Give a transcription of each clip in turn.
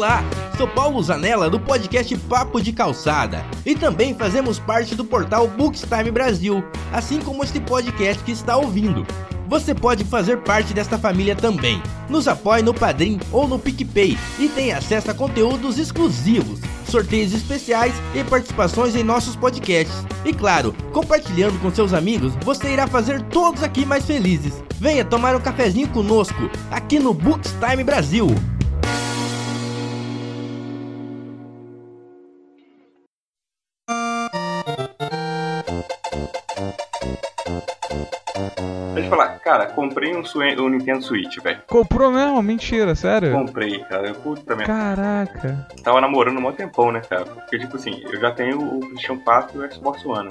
Olá, sou Paulo Zanella do podcast Papo de Calçada e também fazemos parte do portal Bookstime Brasil, assim como este podcast que está ouvindo. Você pode fazer parte desta família também. Nos apoie no Padrim ou no PicPay e tem acesso a conteúdos exclusivos, sorteios especiais e participações em nossos podcasts. E claro, compartilhando com seus amigos, você irá fazer todos aqui mais felizes. Venha tomar um cafezinho conosco aqui no Bookstime Brasil. Cara, comprei um, um Nintendo Switch, velho. Comprou mesmo? Mentira, sério? Comprei, cara. Eu puta merda. Caraca. Tava namorando um mó tempão, né, cara? Porque, tipo assim, eu já tenho o PlayStation 4 e o Xbox One.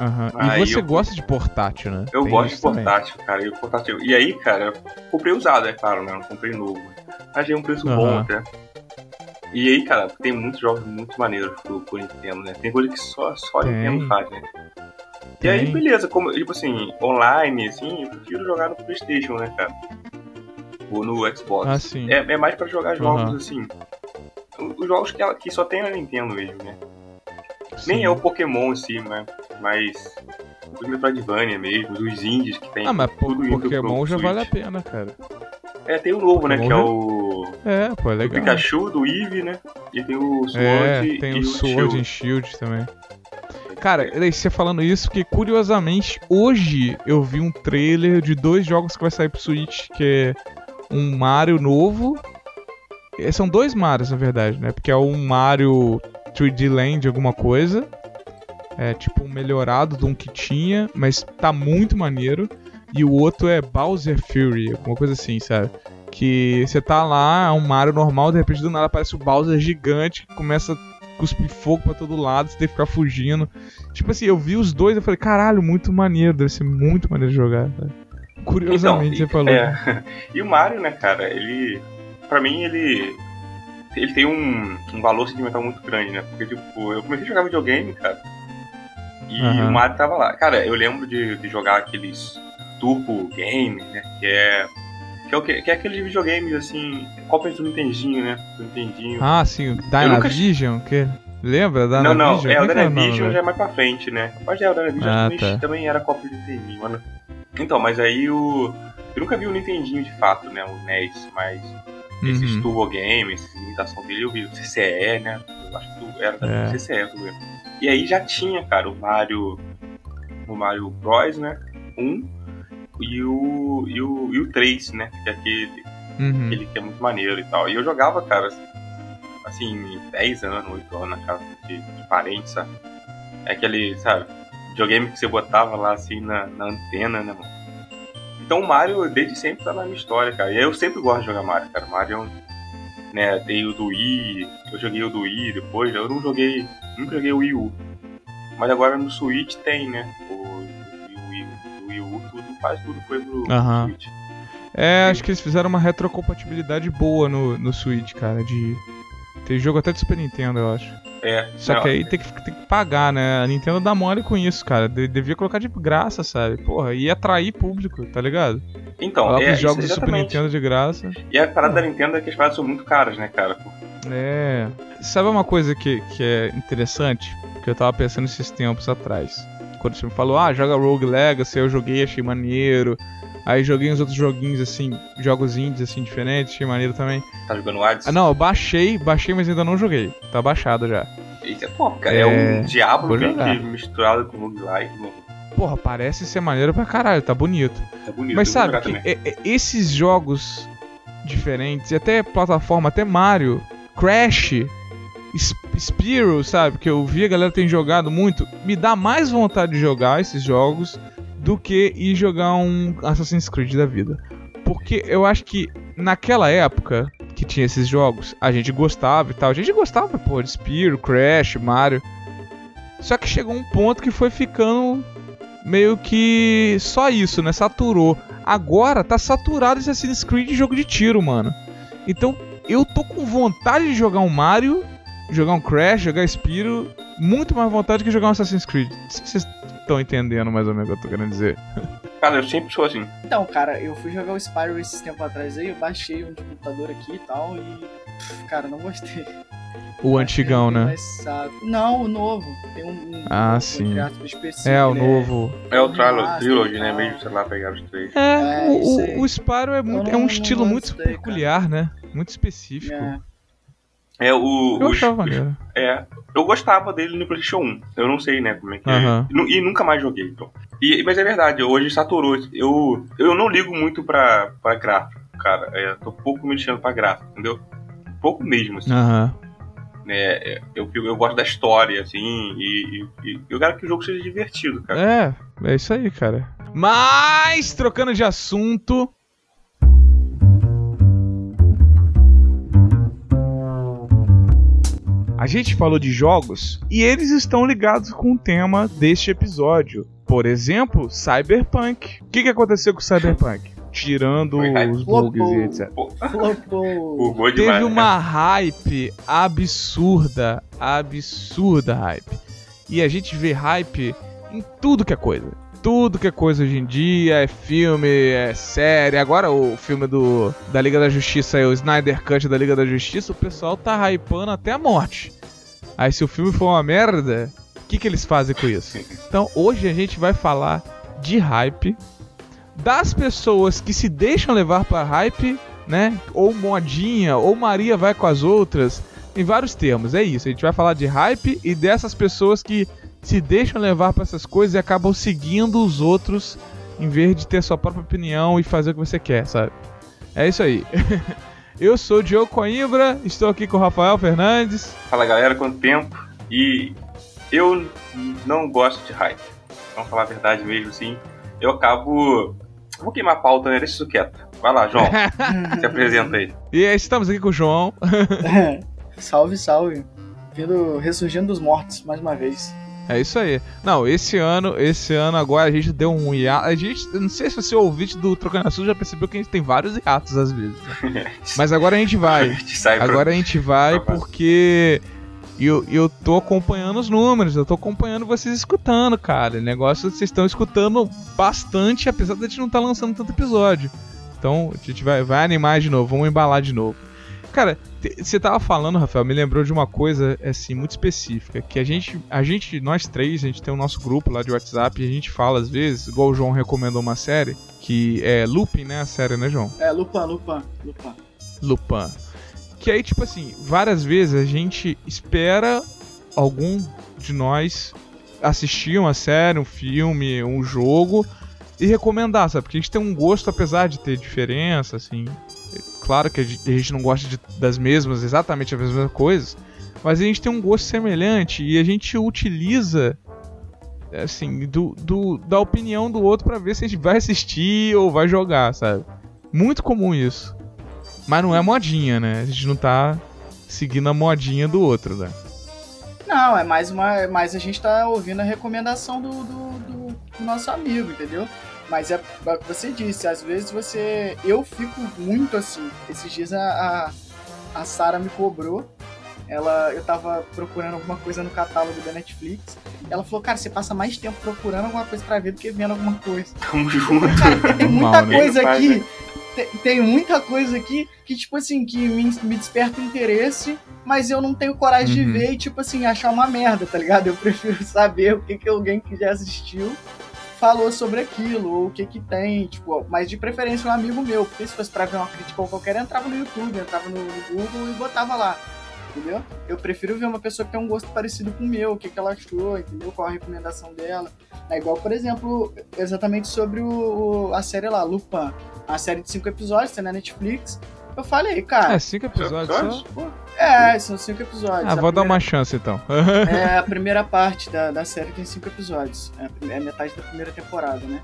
Aham. Aí E você eu- gosta de portátil, né? Eu Tem gosto de isso também. portátil, cara. E, portátil... e aí, cara, eu comprei usado, é claro, né? Não comprei novo. Achei um preço bom Aham. até. E aí, cara, tem muitos jogos muito maneiros pro, pro Nintendo, né? Tem coisa que só, só Tem. Nintendo faz, né? E aí, beleza, como, tipo assim, online, assim, eu prefiro jogar no Playstation, né, cara? Ou no Xbox. Ah, sim. É, é mais pra jogar jogos, Aham. assim. Os jogos que, ela, que só tem na Nintendo mesmo, né? sim. Nem é o Pokémon em si, né? Mas. Os Metroidvania mesmo, os indies que tem. Ah, mas tudo Pokémon já Switch. vale a pena, cara. É, tem o novo, né? Que é o. É, pô, é O legal. Pikachu, do Eevee, né? E tem o Sword É, e tem o o Sword Shield. and Shield também. Cara, você falando isso, porque curiosamente, hoje eu vi um trailer de dois jogos que vai sair pro Switch, que é um Mario novo. Eh, São dois Marios, na verdade, né? Porque é um Mario 3D Land, alguma coisa. É tipo um melhorado de um que tinha, mas tá muito maneiro. E o outro é Bowser Fury, alguma coisa assim, sabe? Que você tá lá, é um Mario normal, de repente do nada aparece o Bowser gigante, que começa a cuspir fogo pra todo lado, você tem que ficar fugindo. Tipo assim, eu vi os dois eu falei, caralho, muito maneiro, deve ser muito maneiro jogar. sabe? Curiosamente, Então, você falou. É. E o Mario, né, cara, ele. Pra mim, ele. Ele tem um, um valor sentimental muito grande, né? Porque, tipo, eu comecei a jogar videogame, cara. E Aham. o Mario tava lá. Cara, eu lembro de, de jogar aqueles Turbo Games, né? Que é. Que é, o que, que é aqueles videogames, assim. Cópias do Nintendinho, né? Do Nintendinho. Ah, sim, o nunca- Dynavision, que Lembra da não, não, Dynavision? é, o nome, Dynavision já é mais pra frente, né? Mas é, o Dynavision Ah, também, tá. também era cópia do Nintendinho, mano. Então, mas aí o. Eu nunca vi o Nintendinho de fato, né? O NES, mas esses Uhum. Turbo Games, essas imitações dele, eu vi o CCE, né? Eu acho que era da É. CCE, eu lembro. E aí já tinha, cara, o Mario. O Mario Bros, né? Um. E o. E o, e o 3, né? Que é aquele, Uhum. aquele que é muito maneiro e tal. E eu jogava, cara, assim, 10 anos, 8 anos na casa de, de parentes, sabe? É aquele, sabe, videogame que você botava lá assim na, na antena, né, mano? Então o Mario desde sempre tá na minha história, cara. E eu sempre gosto de jogar Mario, cara. Mario é um. Né, tem o do Wii, eu joguei o do Wii depois, eu não joguei. Nunca joguei o Wii U. Mas agora no Switch tem, né? O, o Wii, o Wii U, tudo, quase tudo foi pro, Aham. Switch. É, acho que eles fizeram uma retrocompatibilidade boa no, no Switch, cara, de... Tem jogo até de Super Nintendo, eu acho. É, Só não, que aí tem que, tem que pagar, né? A Nintendo dá mole com isso, cara. De- devia colocar de graça, sabe? Porra, ia atrair público, tá ligado? Então, Coloca é, os jogos do Super. Nintendo de graça. E a parada da Nintendo é que as paradas são muito caras, né, cara? É. Sabe uma coisa que, que é interessante? Que eu tava pensando esses tempos atrás. Quando você me falou, ah, joga Rogue Legacy, eu joguei, achei maneiro. Aí joguei uns outros joguinhos assim, jogos indies assim, diferentes, achei maneiro também. Tá jogando Hades? Ah, não, eu baixei, baixei, mas ainda não joguei. Tá baixado já. Isso é top, cara. É, É, um que misturado com roguelike, mano. Porra, parece ser maneiro pra caralho, tá bonito. Tá bonito. Mas sabe é- é- esses jogos diferentes, e até plataforma, até Mario, Crash, S- Spyro, sabe? Que eu vi a galera tem jogado muito, me dá mais vontade de jogar esses jogos do que ir jogar um Assassin's Creed da vida. Porque eu acho que naquela época que tinha esses jogos, a gente gostava e tal. A gente gostava, pô, de Spyro, Crash, Mario. Só que chegou um ponto que foi ficando meio que só isso, né? Saturou. Agora tá saturado esse Assassin's Creed de jogo de tiro, mano. Então eu tô com vontade de jogar um Mario, jogar um Crash, jogar Spyro, muito mais vontade que jogar um Assassin's Creed. Vocês estão entendendo mais ou menos o que eu tô querendo dizer. Cara, eu sempre sou assim. Então, cara, eu fui jogar o Spyro esses tempo atrás aí, eu baixei um de computador aqui e tal, e. Cara, não gostei. O antigão, né? Não, o novo. Tem um. um Ah, um sim. específico, É, o né? novo. É o Trilo- Remaster Trilogy, né? tal. Mesmo, sei lá, pegar os três. É, É, o, o, Spyro é, muito, é não- um não estilo muito gostei, cara. peculiar, né? Muito específico. É. É o. Eu os- achava maneiro. É, eu gostava dele no PlayStation 1. Eu não sei, né, como é que Aham. é. E nu- nunca mais joguei, então. E, mas é verdade, hoje saturou. Eu, eu não ligo muito pra, pra gráfico, cara. É, tô pouco me deixando pra gráfico, entendeu? Pouco mesmo, assim. Né? É, eu, eu gosto da história, assim, e, e- e eu quero que o jogo seja divertido, cara. É, é isso aí, cara. Mas, trocando de assunto. A gente falou de jogos e eles estão ligados com o tema deste episódio. Por exemplo, Cyberpunk. O que, que aconteceu com o Cyberpunk? Tirando os bugs e etc. Teve demais. né? uma hype absurda, absurda hype. E a gente vê hype em tudo que é coisa. Tudo que é coisa hoje em dia, é filme, é série. Agora o filme do da Liga da Justiça, é o Snyder Cut da Liga da Justiça, o pessoal tá hypando até a morte. Aí se o filme for uma merda, o que, que eles fazem com isso? Então hoje a gente vai falar de hype, das pessoas que se deixam levar pra hype né? Ou modinha, ou Maria vai com as outras. Em vários termos, é isso. A gente vai falar de hype e dessas pessoas que se deixam levar pra essas coisas e acabam seguindo os outros em vez de ter sua própria opinião e fazer o que você quer, sabe? É isso aí. Eu sou o Diogo Coimbra, estou aqui com o Rafael Fernandes. Fala galera, quanto tempo? E eu não gosto de hype. Vamos falar a verdade mesmo, assim. Eu acabo. Vou queimar a pauta, né? Deixa isso quieto. Vai lá, João. se apresenta aí. E estamos aqui com o João. salve, salve. Vindo, ressurgindo dos mortos, mais uma vez. É isso aí. Não, esse ano, esse ano agora a gente deu um hiato. A gente, não sei se você ouvinte do Trocando Assunto já percebeu que a gente tem vários hiatos às vezes. né? Mas agora a gente vai. Agora a gente vai porque eu, eu tô acompanhando os números, eu tô acompanhando vocês escutando, cara. O negócio vocês estão escutando bastante, apesar de a gente não estar lançando tanto episódio. Então a gente vai, vai animar de novo, vamos embalar de novo. Cara, você tava falando, Rafael, me lembrou de uma coisa assim muito específica, que a gente, a gente, nós três, a gente tem o nosso grupo lá de WhatsApp e a gente fala às vezes, igual o João recomendou uma série, que é Looping, né, a série, né, João? É, Lupin, Lupin, Lupin. Lupin. Que aí, tipo assim, várias vezes a gente espera algum de nós assistir uma série, um filme, um jogo e recomendar, sabe? Porque a gente tem um gosto, apesar de ter diferença, assim. Claro que a gente, não gosta de- das mesmas, exatamente as mesmas coisas, mas a gente tem um gosto semelhante e a gente utiliza, assim, do, do- da opinião do outro pra ver se a gente vai assistir ou vai jogar, sabe? Muito comum isso. Mas não é modinha, né? A gente não tá seguindo a modinha do outro, né? Não, é mais uma. é mais a gente tá ouvindo a recomendação do, do- do nosso amigo, entendeu? Mas é, é o que você disse, às vezes você. Eu fico muito assim. Esses dias a, a, a Sara me cobrou. Ela, eu tava procurando alguma coisa no catálogo da Netflix. Ela falou, cara, você passa mais tempo procurando alguma coisa pra ver do que vendo alguma coisa. Tamo junto. Cara, tem muita né? coisa Faz, aqui. né? Tem, tem muita coisa aqui que, tipo assim, que me, me desperta interesse, mas eu não tenho coragem de Uhum. ver e, tipo assim, achar uma merda, tá ligado? Eu prefiro saber o que, que alguém que já assistiu falou sobre aquilo, ou o que que tem, tipo, mas de preferência um amigo meu, porque se fosse pra ver uma crítica ou qualquer, entrava no YouTube, entrava no, Google e botava lá. Entendeu? Eu prefiro ver uma pessoa que tem um gosto parecido com o meu, o que, que ela achou, entendeu? Qual a recomendação dela. É igual, por exemplo, exatamente sobre o, o- a série lá, Lupin. A série de cinco episódios, tem na Netflix. Eu falei, cara. É, cinco episódios só. Pô, É, são cinco episódios. Ah, A vou dar primeira- uma chance então. É, a primeira parte da, da série tem cinco episódios. É, a é metade da primeira temporada, né?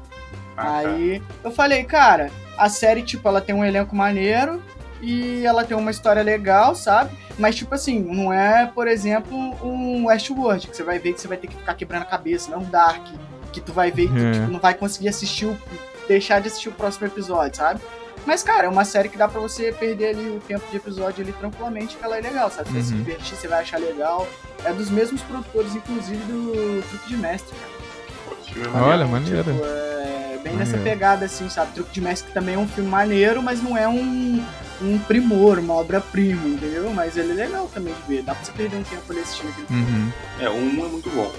ah, tá. Aí eu falei, cara, a série, tipo, ela tem um elenco maneiro e ela tem uma história legal, sabe? Mas, tipo assim, não é, por exemplo, um Westworld, que você vai ver que você vai ter que ficar quebrando a cabeça, não é um Dark, que tu vai ver e tu É. tipo, não vai conseguir assistir o. deixar de assistir o próximo episódio, sabe? Mas, cara, é uma série que dá pra você perder ali o tempo de episódio ali tranquilamente, que ela é legal, sabe? Você vai se Uhum. divertir, você vai achar legal. É dos mesmos produtores, inclusive, do Truque de Mestre, cara. Filme é maneiro. Olha, maneiro. Tipo, é bem nessa Maneiro. pegada, assim, sabe? Truque de Mestre também é um filme maneiro, mas não é um, um primor, uma obra-prima, entendeu? Mas ele é legal também de ver. Dá pra você perder um tempo ali assistindo aquele Uhum. É, um é muito bom.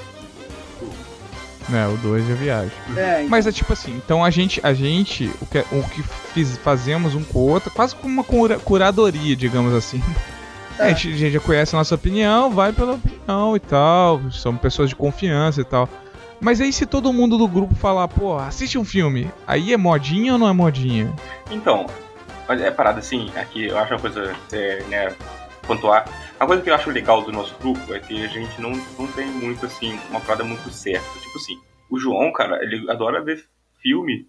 É, o 2 é viagem. É, então, Mas é tipo assim, então a gente, a gente o que, o que fiz- fazemos um com o outro, quase como uma cura- curadoria, digamos assim. É. A, gente, a gente já conhece a nossa opinião, vai pela opinião e tal, somos pessoas de confiança e tal. Mas aí se todo mundo do grupo falar, pô, assiste um filme, aí é modinha ou não é modinha? Então, mas é parada assim, aqui eu acho uma coisa, é, né, pontuar. Uma coisa que eu acho legal do nosso grupo é que a gente não, não tem muito, assim, uma parada muito certa. Tipo assim, o João, cara, ele adora ver filme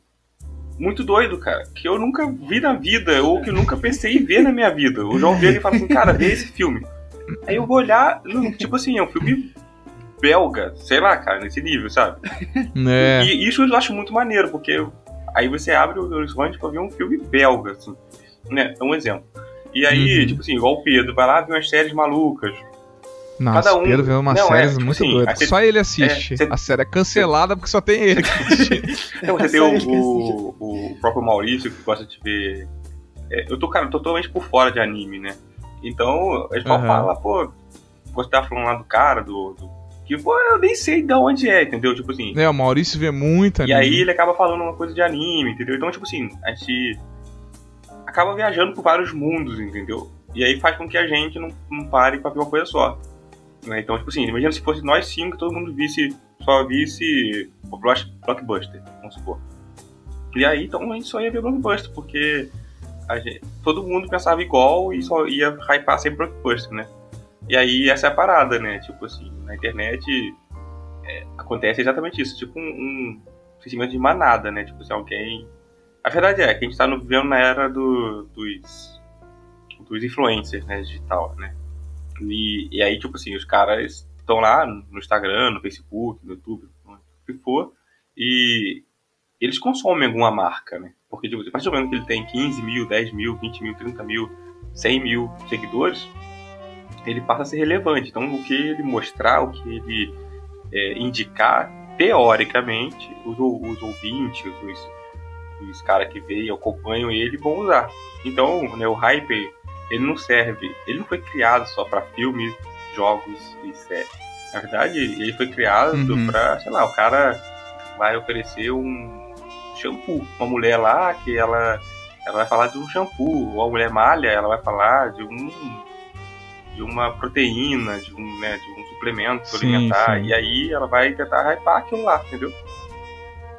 muito doido, cara, que eu nunca vi na vida, ou que eu nunca pensei em ver na minha vida. O João vê ele e fala assim, cara, vê esse filme. Aí eu vou olhar, não, tipo assim, é um filme belga, sei lá, cara, nesse nível, sabe? Né? E isso eu acho muito maneiro, porque aí você abre o horizonte pra ver um filme belga, assim. Né? É um exemplo. E aí, Uhum. tipo assim, igual o Pedro, vai lá ver umas séries malucas. Nossa, cada um- o Pedro vê umas não, é, séries tipo muito assim, doidas. Só ele assiste. é, você- A série é cancelada porque só tem ele que assiste. Então você É tem o, o, o próprio Maurício que gosta de ver. é, eu tô, cara, totalmente por fora de anime, né? Então, a gente Aham. falar, pô, você tá falando lá do cara, do. do- que, pô, eu nem sei de onde é, entendeu? Tipo assim. é, o Maurício vê muito E anime. aí ele acaba falando uma coisa de anime, entendeu? Então, tipo assim, a gente acaba viajando por vários mundos, entendeu? E aí faz com que a gente não, não pare pra ver uma coisa só. né? Então, tipo assim, imagina se fosse nós cinco todo mundo visse, só visse o block- blockbuster, vamos supor. E aí, então a gente só ia ver blockbuster, porque gente- todo mundo pensava igual e só ia hypar sempre blockbuster, né? E aí essa é a parada, né? Tipo assim, na internet é, acontece exatamente isso, tipo um, um sentimento de manada, né? Tipo, se alguém. A verdade é que a gente tá no- vivendo na era do- dos, dos influencers, né? Digital, né? E, e aí, tipo assim, os caras estão lá no Instagram, no Facebook, no YouTube, o que for, e eles consomem alguma marca, né? Porque, tipo, a partir do que ele tem 15 mil, 10 mil, 20 mil, 30 mil, 100 mil seguidores, ele passa a ser relevante. Então, o que ele mostrar, o que ele é, indicar, teoricamente, os, os ouvintes, os, os caras que veem, acompanham ele, vão usar. Então, né, o hype, ele não serve, ele não foi criado só para filmes, jogos e séries. Na verdade, ele foi criado Uhum. pra, sei lá, o cara vai oferecer um shampoo. Uma mulher lá que ela, ela vai falar de um shampoo, ou a mulher malha, ela vai falar de um de uma proteína, de um, né, de um suplemento Sim, alimentar, sim. e aí ela vai tentar hypar aquilo lá, entendeu?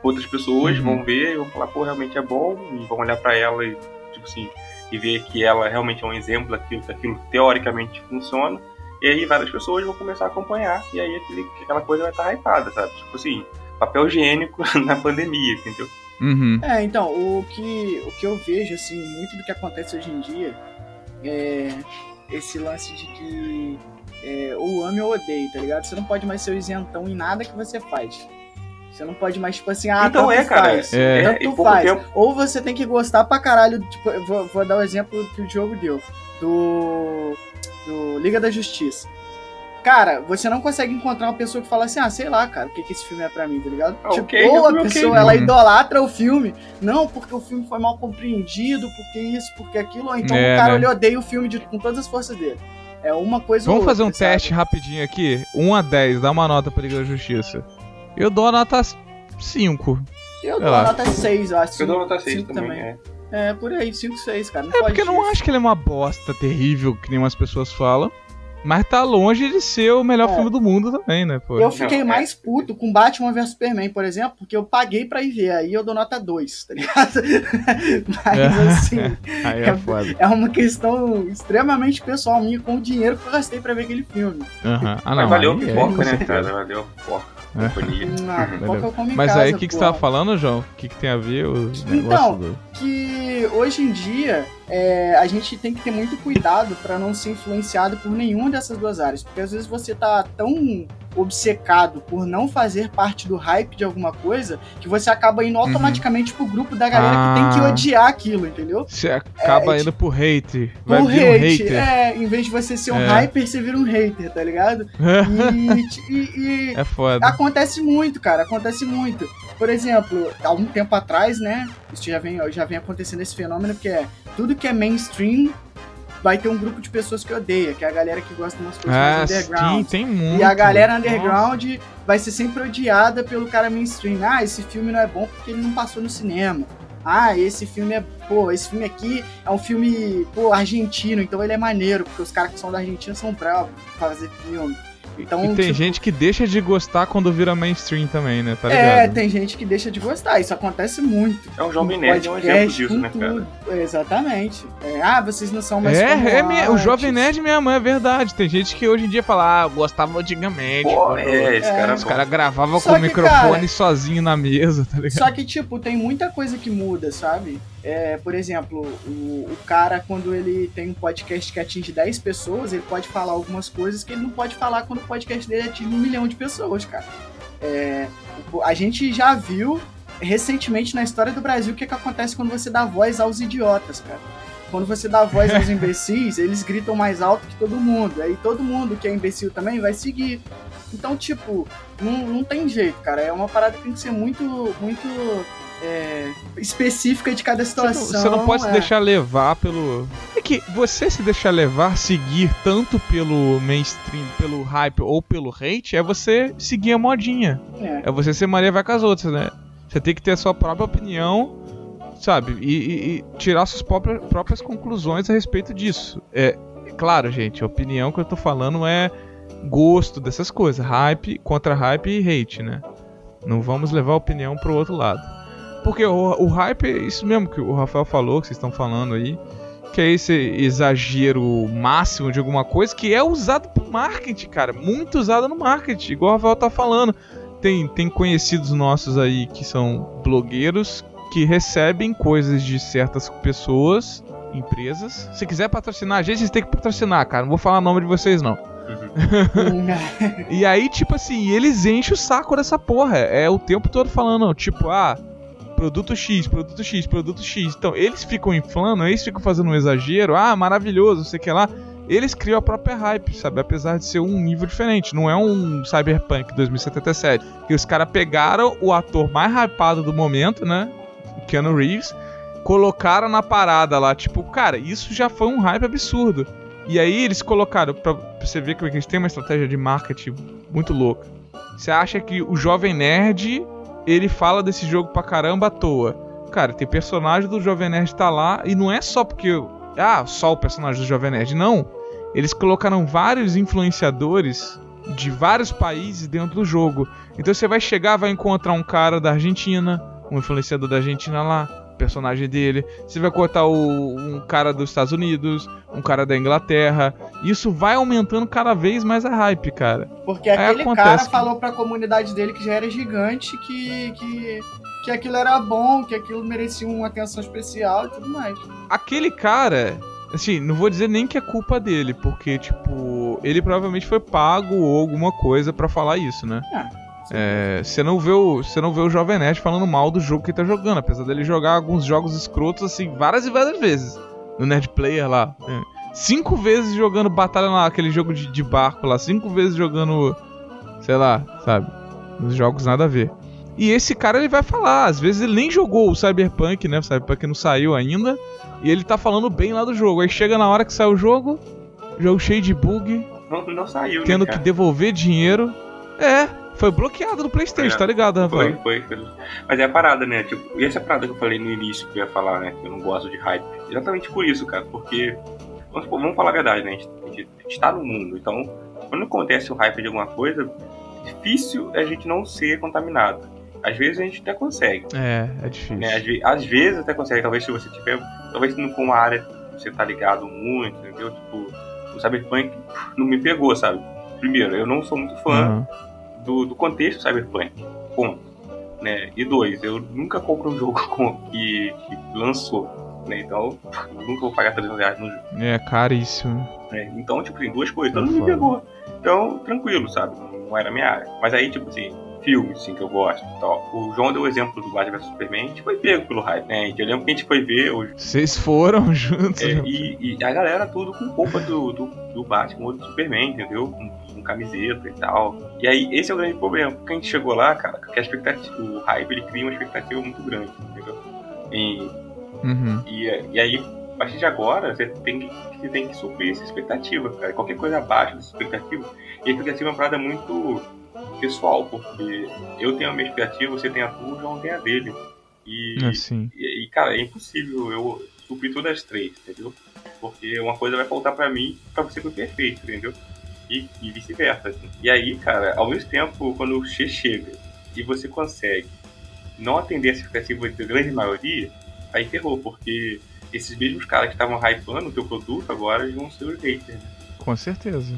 Outras pessoas Uhum. vão ver e vão falar, pô, realmente é bom, e vão olhar pra ela e, tipo assim, e ver que ela realmente é um exemplo daquilo, que aquilo teoricamente funciona, e aí várias pessoas vão começar a acompanhar, e aí aquele, aquela coisa vai estar hypada, sabe? Tipo assim, papel higiênico na pandemia, entendeu? Uhum. É, então, o que, o que eu vejo, assim, muito do que acontece hoje em dia é esse lance de que é, ou ame ou odeie, tá ligado? Você não pode mais ser o isentão em nada que você faz. Você não pode mais, tipo assim, ah, então tanto é, cara, faz. É. em Tanto faz. tempo. Ou você tem que gostar pra caralho, tipo, vou, vou dar o exemplo que o jogo deu, do, do Liga da Justiça. Cara, você não consegue encontrar uma pessoa que fala assim, ah, sei lá, cara, o que, que esse filme é pra mim, tá ligado? Ah, Tipo, ok, ou a pessoa, ok. ela idolatra o filme, não, porque o filme foi mal compreendido, porque isso, porque aquilo, ou então É, o cara né? ele odeia o filme de- com todas as forças dele. É uma coisa Vamos ou fazer um outra, sabe? teste rapidinho aqui? 1 a 10, dá uma nota pra Liga da Justiça. Eu dou a nota 5. Eu dou a nota 6, eu acho. Eu dou cinco- nota 6 cinco também, é. É, por aí, 5, 6, cara. Não É pode porque eu não acho que ele é uma bosta terrível, que nem umas pessoas falam. Mas tá longe de ser o melhor É. filme do mundo também, né, pô? Eu fiquei Não, é. mais puto com Batman vs Superman, por exemplo, porque eu paguei pra ir ver, aí eu dou nota 2, tá ligado? Mas assim, Aí é foda. é uma questão extremamente pessoal minha com o dinheiro que eu gastei pra ver aquele filme. Aham. Ah, Mas não, valeu a é, pipoca, né, cara? Valeu a pipoca. É. Companhia. Qual que eu como em Mas casa, aí o que, que você tava falando, João? O que, que tem a ver o negócio Então, do. que hoje em dia é, a gente tem que ter muito cuidado pra não ser influenciado por nenhuma dessas duas áreas, porque às vezes você tá tão obcecado por não fazer parte do hype de alguma coisa que você acaba indo automaticamente pro grupo da galera que tem que Uhum. Ah. odiar aquilo, entendeu? Você acaba é, indo pro hate. Vai Por vir um hate, hater. é, em vez de você ser um É. hyper, você vira um hater, tá ligado? E, e- e É foda. acontece muito, cara, acontece muito. por exemplo, há um tempo atrás, né? Isso já vem, já vem acontecendo esse fenômeno que é tudo que é mainstream vai ter um grupo de pessoas que odeia, que é a galera que gosta de umas coisas Ah, mais underground. sim, tem muito. E a galera Nossa. underground vai ser sempre odiada pelo cara mainstream. Ah, esse filme não é bom porque ele não passou no cinema. Ah, esse filme é. Pô, esse filme aqui é um filme, pô, argentino, então ele é maneiro, porque os caras que são da Argentina são bravos pra fazer filme. Então, E tem tipo, gente que deixa de gostar quando vira mainstream também, né? Tá É, ligado? tem gente que deixa de gostar, isso acontece muito. É um jovem nerd, é um exemplo disso, né, cara? Exatamente. É, ah, vocês não são mais É, como é me- o. Jovem Nerd mesmo, é verdade. Tem gente que hoje em dia fala, ah, eu gostava antigamente. Pô, é, esse É, cara é Os caras gravavam com o que, microfone cara- sozinho na mesa, tá ligado? Só que, tipo, tem muita coisa que muda, sabe? É, por exemplo, o, o cara, quando ele tem um podcast que atinge 10 pessoas, ele pode falar algumas coisas que ele não pode falar quando o podcast dele atinge um milhão de pessoas, cara. É, a gente já viu recentemente na história do Brasil o que, que acontece quando você dá voz aos idiotas, cara. Quando você dá voz aos imbecis, eles gritam mais alto que todo mundo. Aí todo mundo que é imbecil também vai seguir. Então, tipo, não, não tem jeito, cara. É uma parada que tem que ser muito, muito é, específica de cada Você não, situação. você não pode se é. deixar levar pelo. É que você se deixar levar, seguir tanto pelo mainstream, pelo hype ou pelo hate, é você seguir a modinha. É. É você ser Maria vai com as outras, né? Você tem que ter a sua própria opinião, sabe? E, e- e tirar suas próprias, próprias conclusões a respeito disso. É claro, gente, a opinião que eu tô falando é gosto dessas coisas. Hype, contra hype e hate, né? Não vamos levar a opinião pro outro lado. Porque o, o hype é isso mesmo que o Rafael falou, que vocês estão falando aí. Que é esse exagero máximo de alguma coisa que é usado pro marketing, cara. Muito usado no marketing, igual o Rafael tá falando. Tem, tem conhecidos nossos aí que são blogueiros que recebem coisas de certas pessoas, empresas. Se quiser patrocinar a gente, vocês têm que patrocinar, cara. Não vou falar o nome de vocês, não. E aí, tipo assim, eles enchem o saco dessa porra. É o tempo todo falando, tipo, ah, produto X, produto X, produto X. Então, eles ficam inflando, eles ficam fazendo um exagero, ah, maravilhoso, sei que lá. Eles criam a própria hype, sabe? Apesar de ser um nível diferente. Não é um Cyberpunk 2077. Que os caras pegaram o ator mais hypado do momento, né? Keanu Reeves. Colocaram na parada lá. Tipo, cara, isso já foi um hype absurdo. E aí eles colocaram, pra você ver que eles têm uma estratégia de marketing muito louca. Você acha que o Jovem Nerd, ele fala desse jogo pra caramba à toa. Cara, tem personagem do Jovem Nerd tá lá, e não é só porque. Ah, só o personagem do Jovem Nerd. Não. Eles colocaram vários influenciadores de vários países dentro do jogo. Então você vai chegar, vai encontrar um cara da Argentina, um influenciador da Argentina lá, personagem dele. Você vai cortar o, um cara dos Estados Unidos, um cara da Inglaterra. Isso vai aumentando cada vez mais a hype, cara. Porque Aí aquele acontece cara que- falou pra comunidade dele que já era gigante, que, que, que aquilo era bom, que aquilo merecia uma atenção especial e tudo mais. Aquele cara, assim, não vou dizer nem que é culpa dele, porque, tipo, ele provavelmente foi pago ou alguma coisa pra falar isso, né? É, você não vê o, você não vê o Jovem Nerd falando mal do jogo que ele tá jogando, apesar dele jogar alguns jogos escrotos assim várias e várias vezes no Nerd Player lá. É. Cinco vezes jogando batalha lá, aquele jogo de, de barco lá, cinco vezes jogando, sei lá, sabe, nos jogos nada a ver. E esse cara ele vai falar, às vezes ele nem jogou o Cyberpunk, né? O Cyberpunk não saiu ainda, e ele tá falando bem lá do jogo. Aí chega na hora que sai o jogo, jogo cheio de bug, Não, não saiu, tendo né, que devolver dinheiro. É, foi bloqueado no PlayStation, É, tá ligado, Foi, Rafael? foi, foi. Mas é a parada, né? Tipo, e essa é parada que eu falei no início que eu ia falar, né? Que eu não gosto de hype. Exatamente por isso, cara. Porque, vamos, vamos falar a verdade, né? A gente, a gente- a gente tá no mundo. Então, quando acontece o hype de alguma coisa, difícil é a gente não ser contaminado. Às vezes a gente até consegue. É, é difícil. Né? Às, às vezes até consegue. Talvez se você tiver. Talvez não for uma área que você tá ligado muito, entendeu? Tipo, o Cyberpunk não me pegou, sabe? Primeiro, eu não sou muito fã Aham. Do, do contexto Cyberpunk. Ponto. Né? E dois, eu nunca compro um jogo com- que, que lançou. Né? Então, eu nunca vou pagar 300 reais no jogo. É caríssimo. né? Então, tipo assim, duas coisas. Então não me pegou. Então, tranquilo, sabe? Não era minha área. Mas aí, tipo assim, filmes, assim, que eu gosto. Tal. O João deu o exemplo do Batman vs Superman, a gente foi pego pelo hype, né? Eu lembro que a gente foi ver. O... Vocês foram juntos. É, e, e, a galera tudo com roupa do, do, do Batman ou do Superman, entendeu? Com, com, camiseta e tal. E aí, esse é o grande problema. Porque a gente chegou lá, cara, que a expectativa, o hype ele cria uma expectativa muito grande, entendeu? E, uhum. e, e aí, a partir de agora, você tem que, você tem que suprir essa expectativa, cara. Qualquer coisa abaixo dessa expectativa. E a expectativa é uma parada muito pessoal, porque eu tenho a minha expectativa, você tem a tua, o João tem a dele. E, assim. e, e, cara, é impossível eu suprir todas as três, entendeu? Porque uma coisa vai faltar para mim, para você foi perfeito, entendeu? E, e vice-versa. Assim. E aí, cara, ao mesmo tempo, quando o Che chega e você consegue não atender a expectativa da grande maioria, aí ferrou, porque esses mesmos caras que estavam hypando o teu produto agora vão ser os haters, né? Com certeza.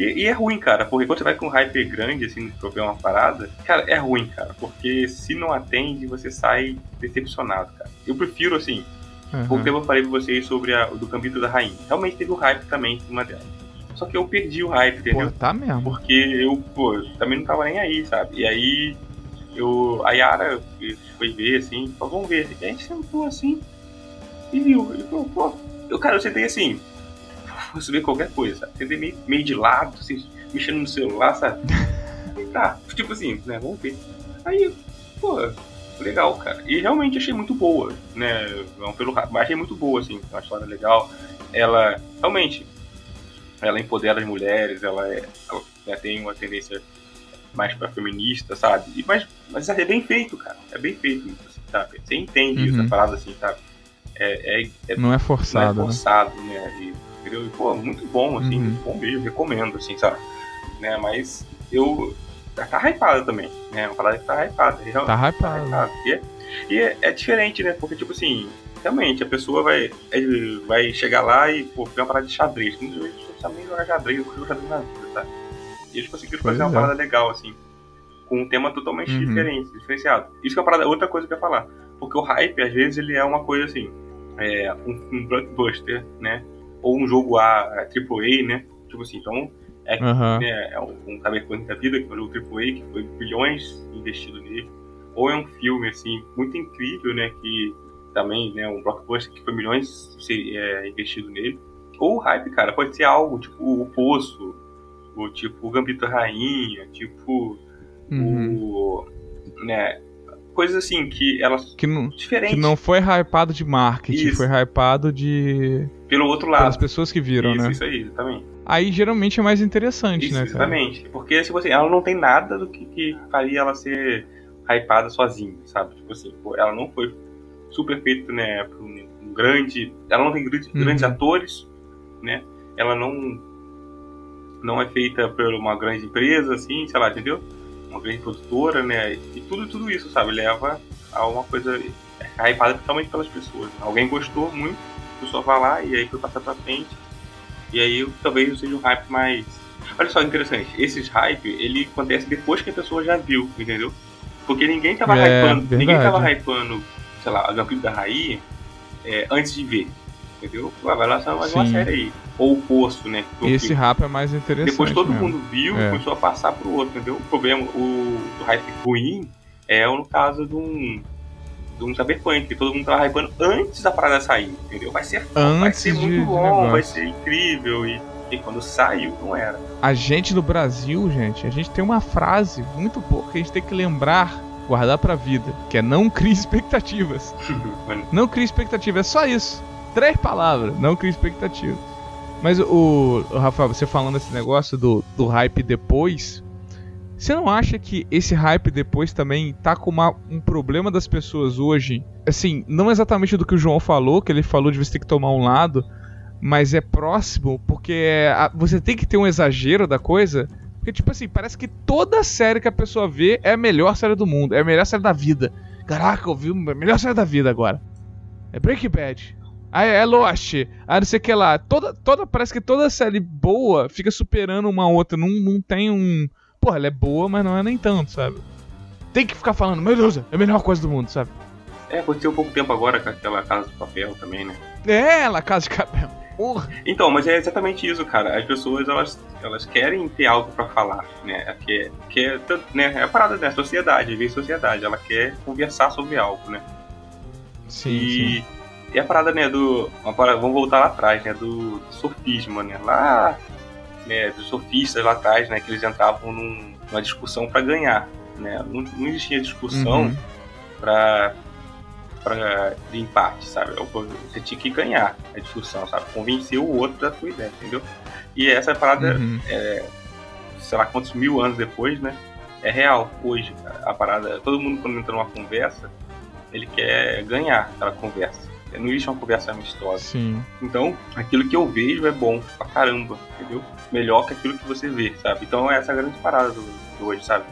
E, e, é ruim, cara, porque quando você vai com um hype grande, assim, pra ver uma parada, cara, é ruim, cara, porque se não atende, você sai decepcionado, cara. Eu prefiro, assim, uhum. porque eu falei pra vocês sobre a, o do Gambito da Rainha. Realmente teve o hype também em cima dela. Só que eu perdi o hype, entendeu? Pô, tá mesmo. Porque eu, pô, também não tava nem aí, sabe? E aí, eu, a Yara foi ver, assim, falou, vamos ver. E a gente sentou assim, e viu. E falou, pô, eu, cara, eu sentei assim, fosse ver qualquer coisa, sabe? Meio, meio de lado, assim, mexendo no celular, sabe? tá, tipo assim, né? Vamos ver. Aí, pô, legal, cara. E realmente achei muito boa, né? Não pelo mas achei muito boa, assim, uma história legal. Ela, realmente, ela empodera as mulheres, ela, é, ela né, tem uma tendência mais pra feminista, sabe? E, mas, mas é bem feito, cara. É bem feito, assim, sabe? Você entende uhum. essa parada assim, sabe? É, é, é, não é forçado. Não é forçado, né? né? E, entendeu? E, pô, muito bom, assim, uhum. muito bom mesmo, recomendo, assim, sabe? Né? Mas eu. Tá, tá hypado também, né? Uma parada que tá hypada. Tá hypado. Tá E, é, e é, é, diferente, né? Porque, tipo assim, realmente, a pessoa vai, é, vai chegar lá e, pô, tem uma parada de xadrez. Muitas vezes você sabe nem jogar xadrez, eu jogo xadrez na vida, tá? E eles conseguiram pois fazer uma é. parada legal, assim, com um tema totalmente uhum. diferente, diferenciado. Isso é uma parada, outra coisa que eu ia falar. Porque o hype, às vezes, ele é uma coisa assim, é, um, um blockbuster, né? Ou um jogo A, AAA, né? Tipo assim, então é, uhum. né, é um, um Cyberpunk da vida, que foi um AAA, que foi bilhões investido nele, ou é um filme, assim, muito incrível, né, que também, né, um blockbuster que foi milhões é, investido nele, ou o hype, cara, pode ser algo tipo o Poço, ou tipo o Gambito Rainha, tipo uhum. o, né, coisas assim que elas que não, diferentes. Que não foi hypado de marketing, isso. foi hypado de pelo outro lado. Pelas pessoas que viram, isso, né? Isso aí, exatamente. Aí geralmente é mais interessante, isso, né, cara? Exatamente. Porque tipo assim, ela não tem nada do que, que faria ela ser hypada sozinha, sabe? Tipo assim, ela não foi super feita, né, por um, um grande, ela não tem grandes, uhum. grandes atores, né? Ela não não é feita por uma grande empresa assim, sei lá, entendeu? Uma grande produtora, né? E tudo, tudo isso, sabe? Leva a uma coisa hypada totalmente pelas pessoas. Alguém gostou muito, a pessoa vai lá e aí foi passar pra frente. E aí talvez seja um hype mais. Olha só, interessante. Esses hype, ele acontece depois que a pessoa já viu, entendeu? Porque ninguém tava é, hypando. Verdade. Ninguém tava hypando, sei lá, a Vampiro da Rainha é, antes de ver. Entendeu? vai lançar mais Sim. uma série aí. Ou o Poço, né? Esse rap é mais interessante. Depois todo mesmo. mundo viu é. começou a passar pro outro, entendeu? O problema, o, o hype ruim é no caso de um de um Cyberpunk, que todo mundo tava hypando antes da parada sair, entendeu? Vai ser, antes vai ser muito bom, vai ser incrível. E, e quando saiu, não era. A gente no Brasil, gente, a gente tem uma frase muito boa que a gente tem que lembrar guardar pra vida, que é não crie expectativas. não crie expectativas, é só isso. Três palavras, não crie expectativa. Mas o, o, Rafael, você falando esse negócio do, do hype depois, você não acha que esse hype depois também tá com uma, um problema das pessoas hoje? Assim, não exatamente do que o João falou, que ele falou de você ter que tomar um lado, mas é próximo, porque é, a, você tem que ter um exagero da coisa. Porque, tipo assim, parece que toda série que a pessoa vê é a melhor série do mundo, é a melhor série da vida. Caraca, eu vi a melhor série da vida agora. É Breaking Bad. Ah, é Lost. Ah, não sei o que lá. Toda, toda, parece que toda série boa fica superando uma outra. Não, não tem um. Porra, ela é boa, mas não é nem tanto, sabe? Tem que ficar falando, meu Deus, é a melhor coisa do mundo, sabe? É, aconteceu um pouco tempo agora com aquela Casa de Papel também, né? É, ela Casa de Papel. Porra. Então, mas é exatamente isso, cara. As pessoas, elas, elas querem ter algo pra falar, né? É que, é, que é, né? é a parada, né? A sociedade, viver sociedade. Ela quer conversar sobre algo, né? Sim, e, sim. E a parada, né, do... Uma parada, vamos voltar lá atrás, né? Do, do sofisma, né? Lá, né? Dos sofistas lá atrás, né? Que eles entravam num, numa discussão pra ganhar, né? Não, não existia discussão Uhum. pra, pra, de empate, sabe? Você tinha que ganhar a discussão, sabe? Convencer o outro da sua ideia, entendeu? E essa parada, Uhum. sei lá quantos mil anos depois, né? É real hoje. cara. A parada, todo mundo quando entra numa conversa, ele quer ganhar aquela conversa. Não existe uma conversa amistosa. Sim. Então, aquilo que eu vejo é bom pra caramba, entendeu? Melhor que aquilo que você vê, sabe? Então, essa é a grande parada do, do hoje, sabe?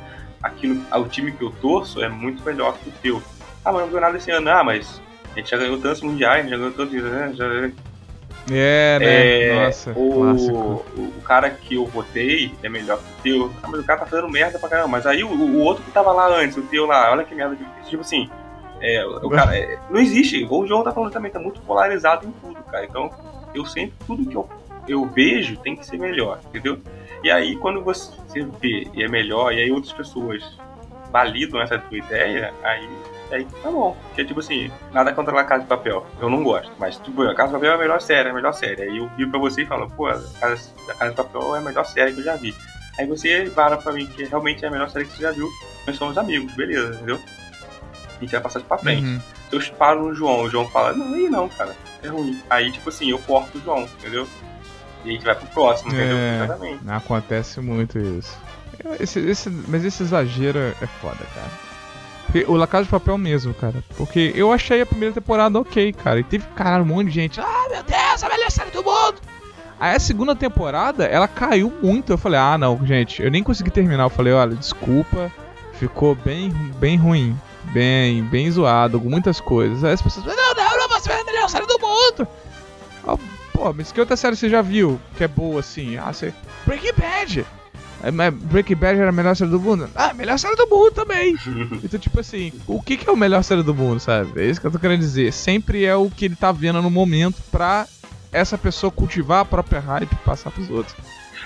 Aquilo, o time que eu torço é muito melhor que o teu. Ah, mas não ganhou nada esse ano. Ah, mas a gente já ganhou tantos mundiais, a gente já ganhou tantos. né? Já... É, né? É, Nossa, o, o, o cara que eu votei é melhor que o teu. Ah, mas o cara tá fazendo merda pra caramba. Mas aí o, o outro que tava lá antes, o teu lá, olha que merda que ele fez. Tipo assim, é, o cara. é, não existe. O João tá falando também, tá muito polarizado em tudo, cara. Então, eu sempre, tudo que eu, eu vejo tem que ser melhor, entendeu? E aí, quando você vê e é melhor, e aí outras pessoas validam essa tua ideia, aí, aí tá bom. Porque, tipo assim, nada contra a Casa de Papel. Eu não gosto. Mas, tipo, a Casa de Papel é a melhor série, é a melhor série. Aí eu vi pra você e falo, pô, a Casa, a Casa de Papel é a melhor série que eu já vi. Aí você vara pra mim que realmente é a melhor série que você já viu. Nós somos amigos, beleza, entendeu? A gente vai passar isso pra frente. Uhum. Se eu paro no João, o João fala, não, aí não, cara, é ruim. Aí, tipo assim, eu corto o João, entendeu? E a gente vai pro próximo, entendeu? É. Exatamente. Acontece muito isso. Esse, esse, mas esse exagero é foda, cara. Porque O La Casa de Papel mesmo, cara. Porque eu achei a primeira temporada ok, cara. E teve, caralho, um monte de gente. Ah, meu Deus, a melhor série do mundo! Aí a segunda temporada, ela caiu muito. Eu falei, ah, não, gente, eu nem consegui terminar. Eu falei, olha, desculpa, ficou bem, bem ruim. Bem, bem zoado, com muitas coisas. Aí as pessoas, não, não, não, você vai a melhor série do mundo! Ah, Pô, mas que outra série você já viu que é boa assim? Ah, você. Breaking Bad! É, Breaking Bad era a melhor série do mundo? Ah, melhor série do mundo também! então, tipo assim, o que, que é o melhor série do mundo, sabe? É isso que eu tô querendo dizer. Sempre é o que ele tá vendo no momento pra essa pessoa cultivar a própria hype e passar pros outros.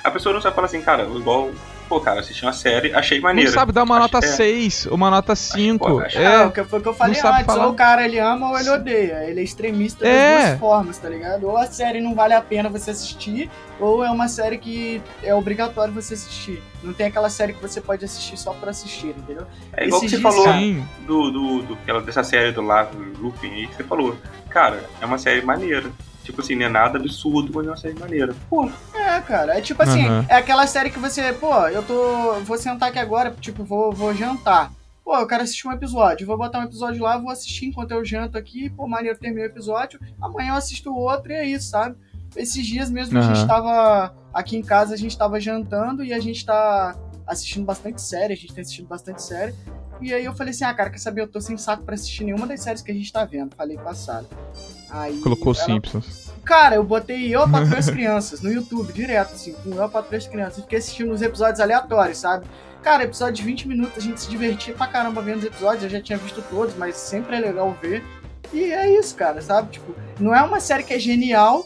A pessoa não sabe falar assim, cara, igual, pô, cara, assisti uma série, achei Não maneiro. sabe dar uma Acho- nota é, 6, uma nota 5. acho- É, É, o que foi o que eu falei antes, falar. ou o cara ele ama ou ele odeia. Ele é extremista das É. duas formas, tá ligado? Ou a série não vale a pena você assistir, ou é uma série que é obrigatório você assistir. Não tem aquela série que você pode assistir só por assistir, entendeu? É igual que Esses você falou sim. do, do, do- dessa série do Lavo Lupin aí que você falou. Cara, é uma série maneira. Tipo assim, não é nada absurdo, mas é uma série maneira. Pô, É, cara. É tipo assim, Aham. é aquela série que você, pô, eu tô. Vou sentar aqui agora, tipo, vou, vou jantar. Pô, eu quero assistir um episódio. Vou botar um episódio lá, vou assistir enquanto eu janto aqui. Pô, maneiro, terminei o episódio. Amanhã eu assisto outro e é isso, sabe? Esses dias mesmo a Aham. gente tava. Aqui em casa a gente tava jantando e a gente tá assistindo bastante série. A gente tem assistido bastante série. E aí eu falei assim, ah, cara, quer saber? Eu tô sem saco pra assistir nenhuma das séries que a gente tá vendo. Falei passado. Aí. Colocou ela- Simpsons. Cara, eu botei Eu, a Patroa e as Crianças no YouTube, direto, assim, com Eu, a Patroa e as Crianças. Fiquei assistindo os episódios aleatórios, sabe? Cara, episódio de 20 minutos, a gente se divertia pra caramba vendo os episódios. Eu já tinha visto todos, mas sempre é legal ver. E é isso, cara, sabe? Tipo, não é uma série que é genial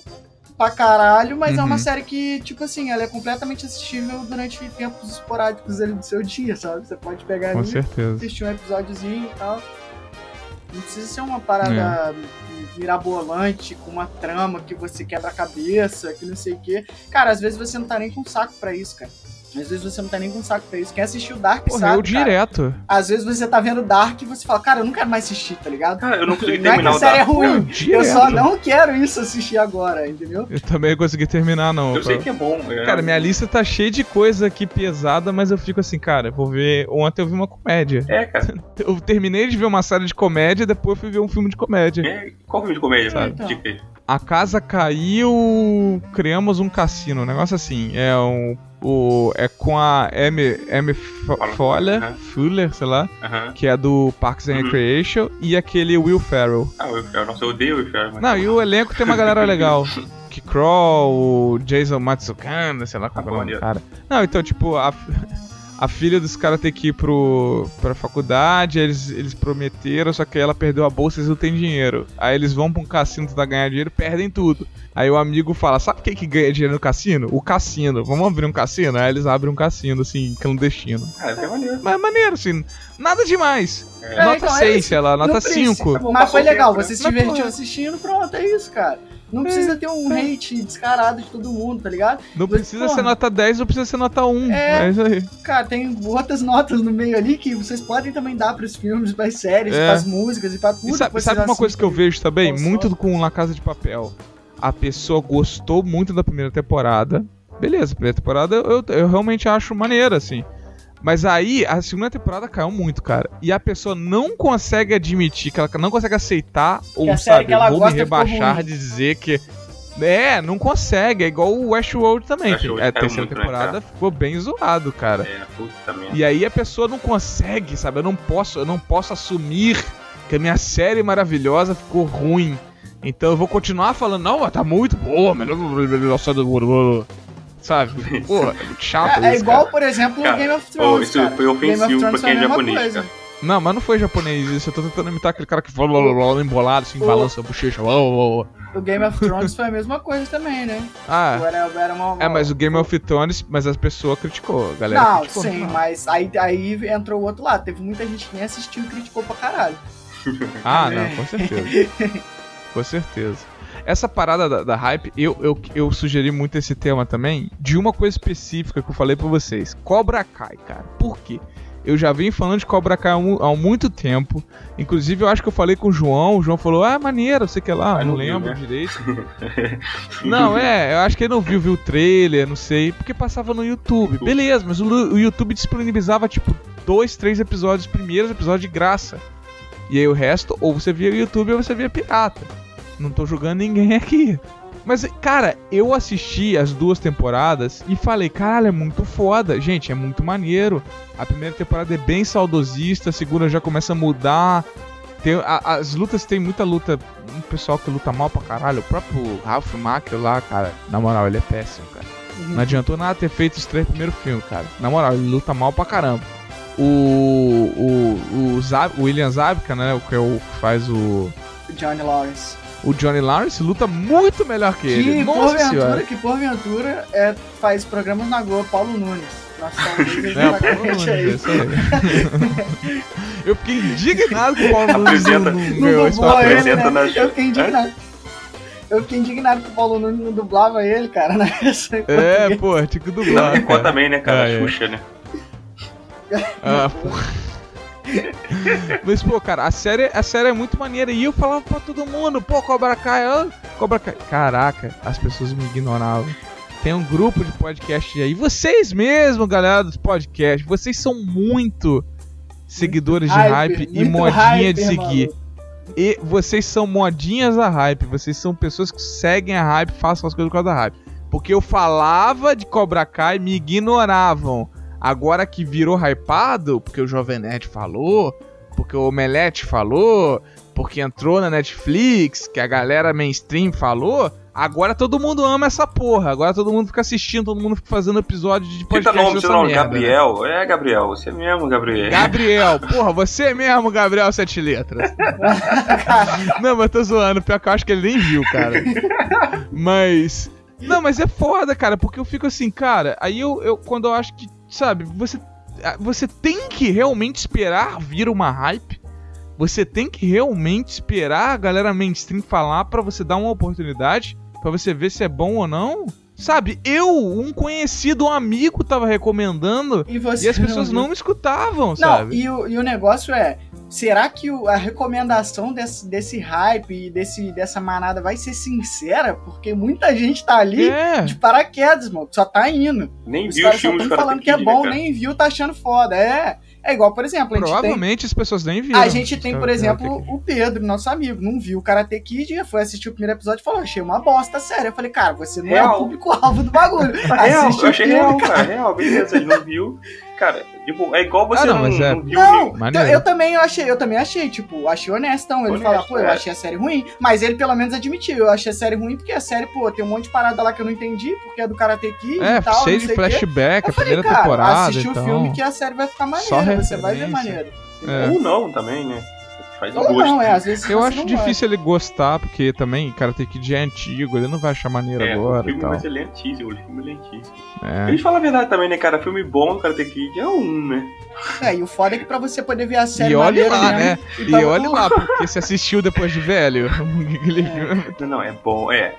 pra caralho, mas é uma Uhum. série que, tipo assim, ela é completamente assistível durante tempos esporádicos ali do seu dia, sabe? Você pode pegar Com ali certeza. assistir um episódiozinho e tal. Não precisa ser uma parada mirabolante, com uma trama que você quebra a cabeça, que não sei o quê. Cara, às vezes você não tá nem com saco pra isso, cara. Às vezes você não tá nem com saco pra isso. Quem assistiu Dark Porra, sabe, eu cara. direto. Às vezes você tá vendo Dark e você fala, cara, eu não quero mais assistir, tá ligado? cara, eu não consegui Não é que terminar a o série é Dark. ruim, eu só não quero isso assistir agora, entendeu? Eu também não consegui terminar, não. Eu sei que é bom. é- Cara, minha lista tá cheia de coisa aqui pesada, mas eu fico assim, cara, vou ver. Ontem eu vi uma comédia. É, cara. Eu terminei de ver uma série de comédia, depois fui ver um filme de comédia. É, qual filme de comédia? Sabe? Aí. A casa caiu, criamos um cassino, um negócio assim. É um. O, é com a M. M. Fuller, Aham. Fuller, sei lá, Aham. que é do Parks and Uhum. Recreation, e aquele Will Ferrell. Ah, o Inferno. Nossa, eu odeio o Inferno. mas- Não, e o elenco tem uma galera legal. Que Crawl, o Jason Matsukanda, sei lá qual é o nome do cara. Não, então, tipo, a, a filha dos caras tem que ir pro, pra faculdade, eles, eles prometeram, só que ela perdeu a bolsa e eles não têm dinheiro. Aí eles vão pra um cassino tentar ganhar dinheiro perdem tudo. Aí o amigo fala: Sabe quem que ganha dinheiro no cassino? O cassino. Vamos abrir um cassino? Aí eles abrem um cassino, assim, clandestino. Ah, é maneiro. Mas é maneiro, assim, nada demais. É. nota então, é 6, isso. sei lá, nota Não precisa. 5. Mas foi legal, né? você se divertiu assistindo, pronto, é isso, cara. Não precisa ter um hate descarado de todo mundo, tá ligado? Não Mas, precisa porra. ser nota 10, não precisa ser nota 1. É. É, isso aí. Cara, tem outras notas no meio ali que vocês podem também dar pros filmes, pras séries, É. pras músicas e pra tudo. E sabe, sabe uma coisa que eu vejo também? console. Muito com La Casa de Papel. A pessoa gostou muito da primeira temporada. Beleza, primeira temporada eu, eu realmente acho maneira, assim. Mas aí, a segunda temporada caiu muito, cara. E a pessoa não consegue admitir, que ela não consegue aceitar, ou sabe, que ela vou me rebaixar de dizer que. É, não consegue. É igual o Westworld também. que Westworld a terceira muito, né, temporada ficou bem zoado, cara. É, puta merda. E aí a pessoa não consegue, sabe? Eu não posso, eu não posso assumir que a minha série maravilhosa ficou ruim. Então eu vou continuar falando, não, mas tá muito boa, melhor Sabe? Porra, é chato É, é isso, igual, cara. por exemplo, Cara, o Game of oh, Thrones. isso cara. foi ofensivo pra quem é japonês, coisa. cara. Não, mas não foi japonês isso. Eu tô tentando imitar aquele cara que fala blá, blá, blá, embolado, assim, Ô. balança a bochecha. blá, blá, blá. O Game of Thrones foi a mesma coisa também, né? Ah, Era, era uma, é, mas o Game of Thrones, mas as pessoas criticou, a galera Não, criticou. sim, mas aí, aí entrou o outro lado. Teve muita gente que nem assistiu e criticou pra caralho. Ah, não, com certeza. com certeza. Essa parada da, da hype, eu, eu, eu sugeri muito esse tema também, de uma coisa específica que eu falei pra vocês. Cobra Kai, cara. Por quê? Eu já vim falando de Cobra Kai há, mu- há muito tempo. Inclusive, eu acho que eu falei com o João. O João falou, ah, maneiro, sei que lá. Ah, não, não viu, lembro né? direito. não, é, eu acho que ele não viu, viu o trailer, não sei. Porque passava no YouTube. Beleza, mas o, o YouTube disponibilizava, tipo, dois, três episódios, primeiros episódios de graça. E aí o resto, ou você via YouTube ou você via pirata. Não tô julgando ninguém aqui. Mas, cara, eu assisti as duas temporadas e falei, caralho, é muito foda. Gente, é muito maneiro. A primeira temporada é bem saudosista, a segunda já começa a mudar. Tem, a- as lutas tem muita luta. Um pessoal que luta mal pra caralho. O próprio Ralph Macchio lá, cara. Na moral, ele é péssimo, cara. Não adiantou nada ter feito os três primeiros filmes, cara. Na moral, ele luta mal pra caramba. O. O. O, Zab, o William Zabka, né? O que é o que faz o. Johnny Lawrence. O Johnny Lawrence luta muito melhor que ele. Que Nossa porventura, senhora. que porventura é, faz programas na Globo, Paulo Nunes. Nossa, ele É, tá Paulo Nunes, é aí. isso aí. Eu fiquei indignado com o Paulo Nunes Apresenta- não, não Não ele, Apresenta né? na- Eu fiquei indignado. Eu fiquei indignado que o Paulo Nunes não dublava ele, cara, né? É, pô, tinha que Não, dublar. Cara. também, né, cara? Ah, é. Xuxa, né? Ah, pô. Mas, pô, cara, a série, a série é muito maneira. E eu falava pra todo mundo, pô, Cobra Kai, ah, Cobra Kai. Caraca, as pessoas me ignoravam. Tem um grupo de podcast aí. Vocês mesmo, galera dos podcasts, vocês são muito seguidores de hype, e muito modinha hype, de seguir. maluco. E vocês são modinhas da hype. Vocês são pessoas que seguem a hype, façam as coisas por causa da hype. Porque eu falava de Cobra Kai, me ignoravam. Agora que virou hypado, porque o Jovem Nerd falou, porque o Omelete falou, porque entrou na Netflix, que a galera mainstream falou, agora todo mundo ama essa porra. Agora todo mundo fica assistindo, todo mundo fica fazendo episódio de Cita podcast nome, dessa nome, merda, né? Gabriel. É, Gabriel, você mesmo, Gabriel. Gabriel, porra, você mesmo, Gabriel Sete Letras. não, mas tô zoando, pior que eu acho que ele nem viu, cara. Mas. Não, mas é foda, cara, porque eu fico assim, cara, aí eu, eu quando eu acho que, sabe, você. Você tem que realmente esperar vir uma hype. Você tem que realmente esperar a galera mainstream falar pra você dar uma oportunidade, pra você ver se é bom ou não. Sabe, eu, um conhecido, um amigo, tava recomendando E, você e as pessoas viu? não me escutavam, Não, sabe? e o, e o negócio é, será que o- a recomendação desse, desse hype e desse, dessa manada vai ser sincera? Porque muita gente tá ali É. de paraquedas, mano, só tá indo. Nem Os viu os caras só do falando que é né, bom, cara? nem viu, tá achando foda. É, é igual, por exemplo, a gente tem... Provavelmente as pessoas nem viram. A gente tem, por Karate exemplo, o Pedro, nosso amigo, não viu o Karate Kid, foi assistir o primeiro episódio e falou, achei uma bosta séria. Eu falei, cara, você não é Real. o público-alvo do bagulho. Real, Assiste eu achei tudo, real, cara. Real, beleza, ele não viu. Cara, tipo, é igual você Ah, não, não, mas é- não viu Não, Maneiro. eu, eu também achei, eu também achei, tipo, achei honestão. Ele Honesto, falar, pô, eu é. achei a série ruim, mas ele pelo menos admitiu, eu achei a série ruim porque a série, pô, tem um monte de parada lá que eu não entendi, porque é do Karate Kid É, e tal, cheio não de o flashback, Eu a falei, primeira cara, temporada. assiste então... o filme que a série vai ficar Só maneira, você vai ver maneiro. É. Ou não também, né? Faz o Ou gosto. não, é, às vezes Eu acho difícil ele gostar, porque também Karate Kid é antigo, ele não vai achar maneiro É, o agora e filme, tal. mas ele é lentíssimo, o filme é lentíssimo. É. A gente fala a verdade também, né, cara? Filme bom do Karate Kid é um, né? É, e o foda é que pra você poder ver a série E olha maneira lá, mesmo, né? e E olha lá, porque você assistiu depois de velho. Filme- Não, não, é bom, é.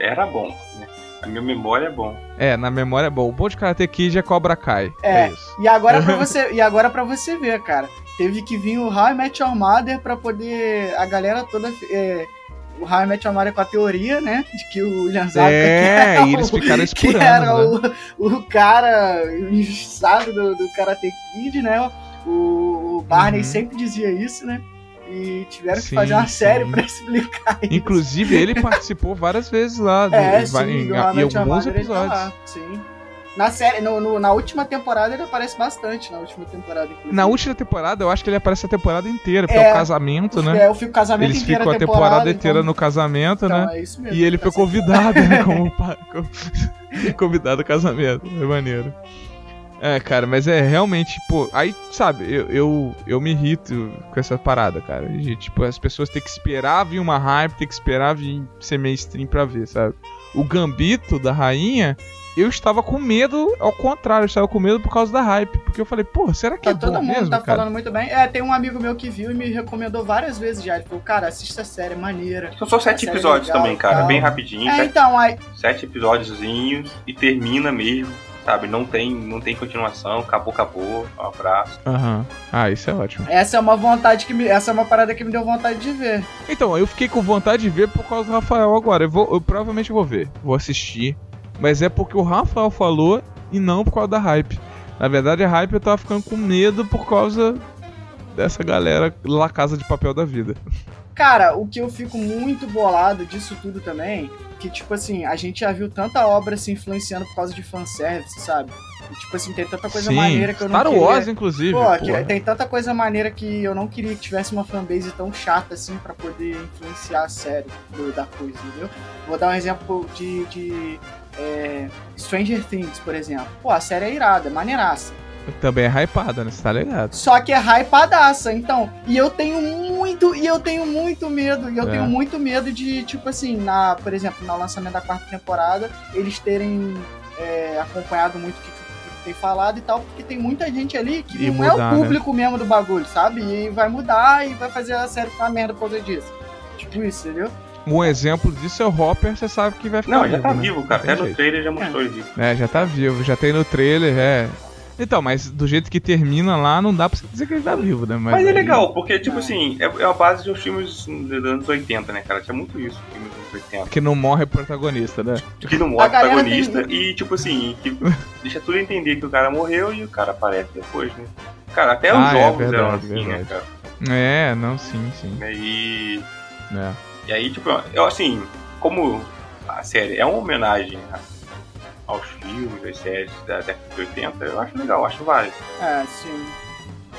Era bom, né? A minha memória é bom. É, na memória é bom. O bom de Karate Kid é Cobra Kai. É. É isso. E agora pra você, e agora para você ver, cara. Teve que vir o Met Your Mother pra poder a galera toda é, o Met Your Mother com a teoria, né, de que o William Zabka que É, era e eles ficaram isso que era né? o, o cara injustiçado do, do Karate Kid, né? O, o Barney Uhum. sempre dizia isso, né? E tiveram que Sim, fazer uma sim. série pra explicar isso. Inclusive, ele participou várias vezes lá. do- É, vai- sim, em, do em alguns ele tá episódios. lá, sim. Na série, no, no- na última temporada ele aparece bastante, na última temporada, inclusive. Na última temporada, eu acho que ele aparece a temporada inteira, porque É. é o casamento, né? É, eu fico casamento Eles ficam a temporada inteira no casamento, então, né? é isso mesmo. E ele foi assim. convidado, né? Como, como- convidado ao casamento. É maneiro. É, cara, mas é realmente, pô, aí, sabe, eu, eu, eu me irrito com essa parada, cara. De, tipo, as pessoas têm que esperar vir uma hype, tem que esperar vir ser mainstream pra ver, sabe? O Gambito da rainha, eu estava com medo, ao contrário, eu estava com medo por causa da hype. Porque eu falei, pô, será que Tá, é todo bom mundo mesmo, tá cara? falando muito bem. É, tem um amigo meu que viu e me recomendou várias vezes já. Ele falou, cara, assista a série, é maneira. São só sete Série episódios legal, também, cara. tal. Bem rapidinho. É, sete, então, aí, sete episódiozinhos e termina mesmo. Sabe? Não tem, não tem continuação. Acabou, acabou. Um abraço. Aham. Ah, isso é ótimo. essa é uma vontade que me. Essa é uma parada que me deu vontade de ver. Então, eu fiquei com vontade de ver por causa do Rafael agora. Eu, vou, eu provavelmente vou ver, vou assistir. Mas é porque o Rafael falou e não por causa da hype. Na verdade, a hype eu tava ficando com medo por causa dessa galera lá Casa de Papel da vida. Cara, o que eu fico muito bolado disso tudo também, que tipo assim, a gente já viu tanta obra se influenciando por causa de fanservice, sabe? E, tipo assim, tem tanta coisa Sim, maneira que eu não Star queria... Wars, inclusive. Pô, que- tem tanta coisa maneira que eu não queria que tivesse uma fanbase tão chata assim pra poder influenciar a série do- da coisa, entendeu? Vou dar um exemplo de, de é, Stranger Things, por exemplo. Pô, a série é irada, é maneiraça. Também é hypada, né? Você tá ligado? Só que é hypadaça, então. E eu tenho muito, e eu tenho muito medo, e eu É. tenho muito medo de, tipo assim, na, por exemplo, no lançamento da quarta temporada, eles terem é, acompanhado muito o que, que tem falado e tal, porque tem muita gente ali que E não mudar, é o público mesmo do bagulho, sabe? E vai mudar e vai fazer a série ficar uma merda por causa disso. Tipo isso, entendeu? Um exemplo disso é o Hopper, você sabe que vai ficar Não, já tá né? vivo, cara. Até no trailer já mostrou isso. É, já tá vivo, já tem no trailer, é. Então, mas do jeito que termina lá, não dá pra você dizer que ele tá vivo, né? Mas é aí- legal, porque, tipo assim, é, é a base dos filmes dos anos 80, né, cara? Tinha muito isso, filmes dos anos 80. Que não morre o protagonista, né? Que não morre protagonista e, tipo assim, que deixa tudo entender que o cara morreu e o cara aparece depois, né? Cara, até os Ah, é jogos verdade, eram assim, né, verdade. cara? É, não, sim, sim. E, É. e aí, tipo, eu assim, como a série é uma homenagem a- aos filmes, às séries da década de 80, eu acho legal, acho válido. É, sim.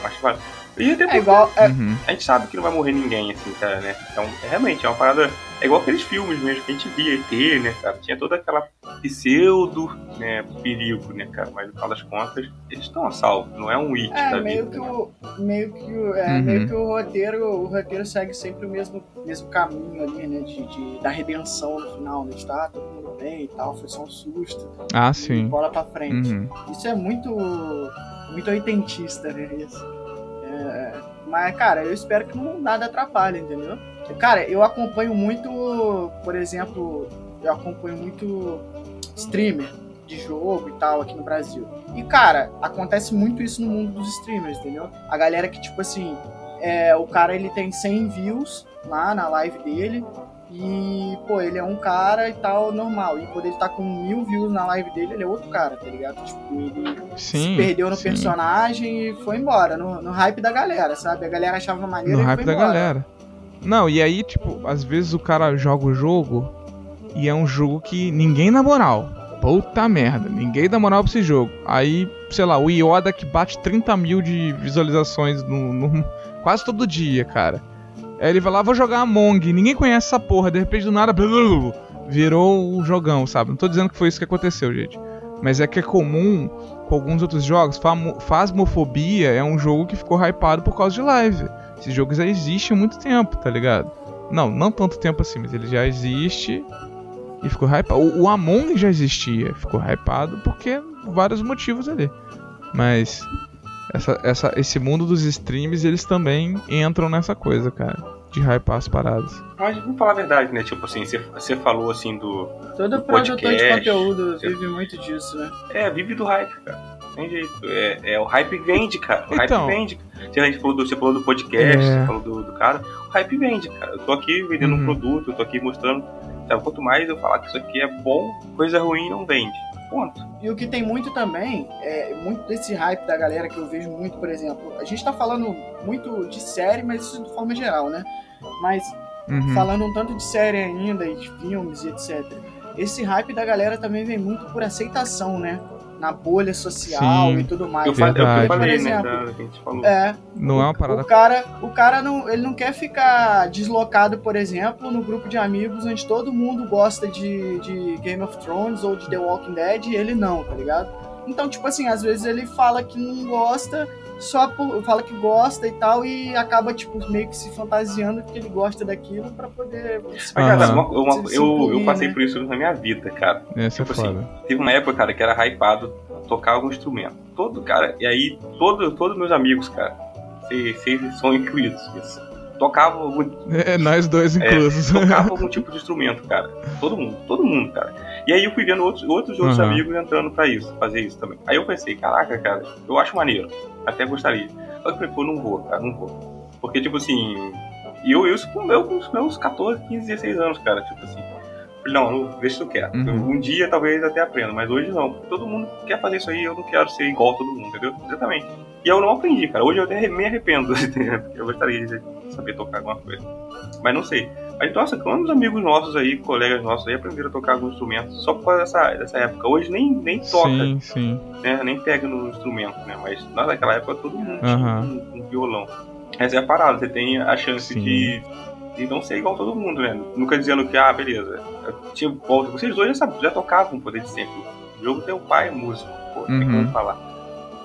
Acho válido. E até É porque igual. é- Uhum. a gente sabe que não vai morrer ninguém, assim, cara, né? Então, é, realmente, é uma parada. É igual aqueles filmes mesmo que a gente via ET, né, cara? Tinha toda aquela pseudo, né, perigo, né, cara? Mas no final das contas, eles estão a salvo, não é um it É, da meio vida. que né? o. Meio que o. É, Uhum. meio que o roteiro. O roteiro segue sempre o mesmo, mesmo caminho ali, né? De, de- da redenção no final, né? De tá todo mundo bem e tal, foi só um susto. Ah, sim. Bola pra frente. Uhum. Isso é muito. muito oitentista, né? Isso. É, mas, cara, eu espero que não nada atrapalhe, entendeu? Cara, eu acompanho muito, por exemplo, eu acompanho muito streamer de jogo e tal aqui no Brasil. E, cara, acontece muito isso no mundo dos streamers, entendeu? A galera que, tipo assim, é, o cara ele tem 100 views lá na live dele. E, pô, ele é um cara e tal, normal. E quando ele tá com mil views na live dele, ele é outro cara, tá ligado? Tipo, ele Sim. se perdeu no sim. personagem e foi embora, no, no hype da galera, sabe? A galera achava maneiro No e hype foi da embora. galera. Não, e aí, tipo, às vezes o cara joga o jogo e é um jogo que ninguém na moral. Puta merda, ninguém dá moral pra esse jogo. Aí, sei lá, o Yoda que bate 30 mil de visualizações no, no- quase todo dia, cara. Aí ele vai lá, vou jogar Among, ninguém conhece essa porra, de repente do nada virou um jogão, sabe? Não tô dizendo que foi isso que aconteceu, gente. Mas é que é comum com alguns outros jogos. Phasmophobia é um jogo que ficou hypado por causa de live. Esse jogo já existe há muito tempo, tá ligado? Não, não tanto tempo assim, mas ele já existe e ficou hypado. O, o Among já existia, ficou hypado porque vários motivos ali. Mas essa, essa, esse mundo dos streams, eles também entram nessa coisa, cara. De hypar as paradas. Mas vamos falar a verdade, né? Tipo assim, você- você falou assim do. Todo do produtor de podcast. conteúdo vive muito disso, né? É, vive do hype, cara. Tem jeito. É, é, o hype vende, cara. O Então. hype vende. Se a gente falou do, você falou do podcast, É. você falou do, do cara, o hype vende, cara. Eu tô aqui vendendo Uhum. um produto, eu tô aqui mostrando. Sabe, quanto mais eu falar que isso aqui é bom, coisa ruim não vende. Ponto. E o que tem muito também, é muito desse hype da galera que eu vejo muito, por exemplo, a gente tá falando muito de série, mas isso de forma geral, né? Mas Uhum. falando um tanto de série ainda e de filmes e etc. Esse hype da galera também vem muito por aceitação, né? Na bolha social Sim. e tudo mais. Eu, fa- é o eu falei, Por né? exemplo, da- que a gente falou. É, Não é uma parada. o cara, o cara não, ele não quer ficar deslocado, por exemplo, no grupo de amigos onde todo mundo gosta de, de Game of Thrones ou de The Walking Dead e ele não, tá ligado? Então, tipo assim, às vezes ele fala que não gosta, só por, fala que gosta e tal, e acaba, tipo, meio que se fantasiando que ele gosta daquilo pra poder. Mas, cara, uma- uma- eu, eu passei né? por isso na minha vida, cara. Essa é tipo assim, foda. Teve uma época, cara, que era hypado tocar algum instrumento. Todo, cara, e aí todo, todos meus amigos, cara, vocês vocês são incluídos nisso. Tocavam algum, É, nós dois inclusos. tocavam algum tipo de instrumento, cara. Todo mundo, todo mundo, cara. E aí eu fui vendo outros, outros, outros Aham. amigos entrando pra isso, fazer isso também. Aí eu pensei, caraca, cara, eu acho maneiro. Até gostaria. Só que eu falei, pô, não vou, cara, não vou. Porque, tipo assim, e eu, eu isso com, eu, com os meus 14, 15, 16 anos, cara, tipo assim. Falei, Não, não deixa isso quieto. Uhum. Um dia talvez até aprenda, mas hoje não. Todo mundo quer fazer isso aí, eu não quero ser igual a todo mundo, entendeu? Exatamente. E eu não aprendi, cara. Hoje eu até me arrependo, eu gostaria de saber tocar alguma coisa. Mas não sei. Mas nossa, quantos amigos nossos aí, colegas nossos aí, aprenderam a tocar algum instrumento só por causa dessa, dessa época. Hoje nem, nem toca, Sim, sim. né? Nem pega no instrumento, né? Mas naquela época todo mundo tinha um, um violão. Essa é a parada, você tem a chance Sim. de, de não ser igual todo mundo, né? Nunca dizendo que, ah, beleza. Eu tinha, volta. Vocês dois já, já tocavam poder de sempre. O jogo tem o pai é músico, pô, tem Uhum. como falar.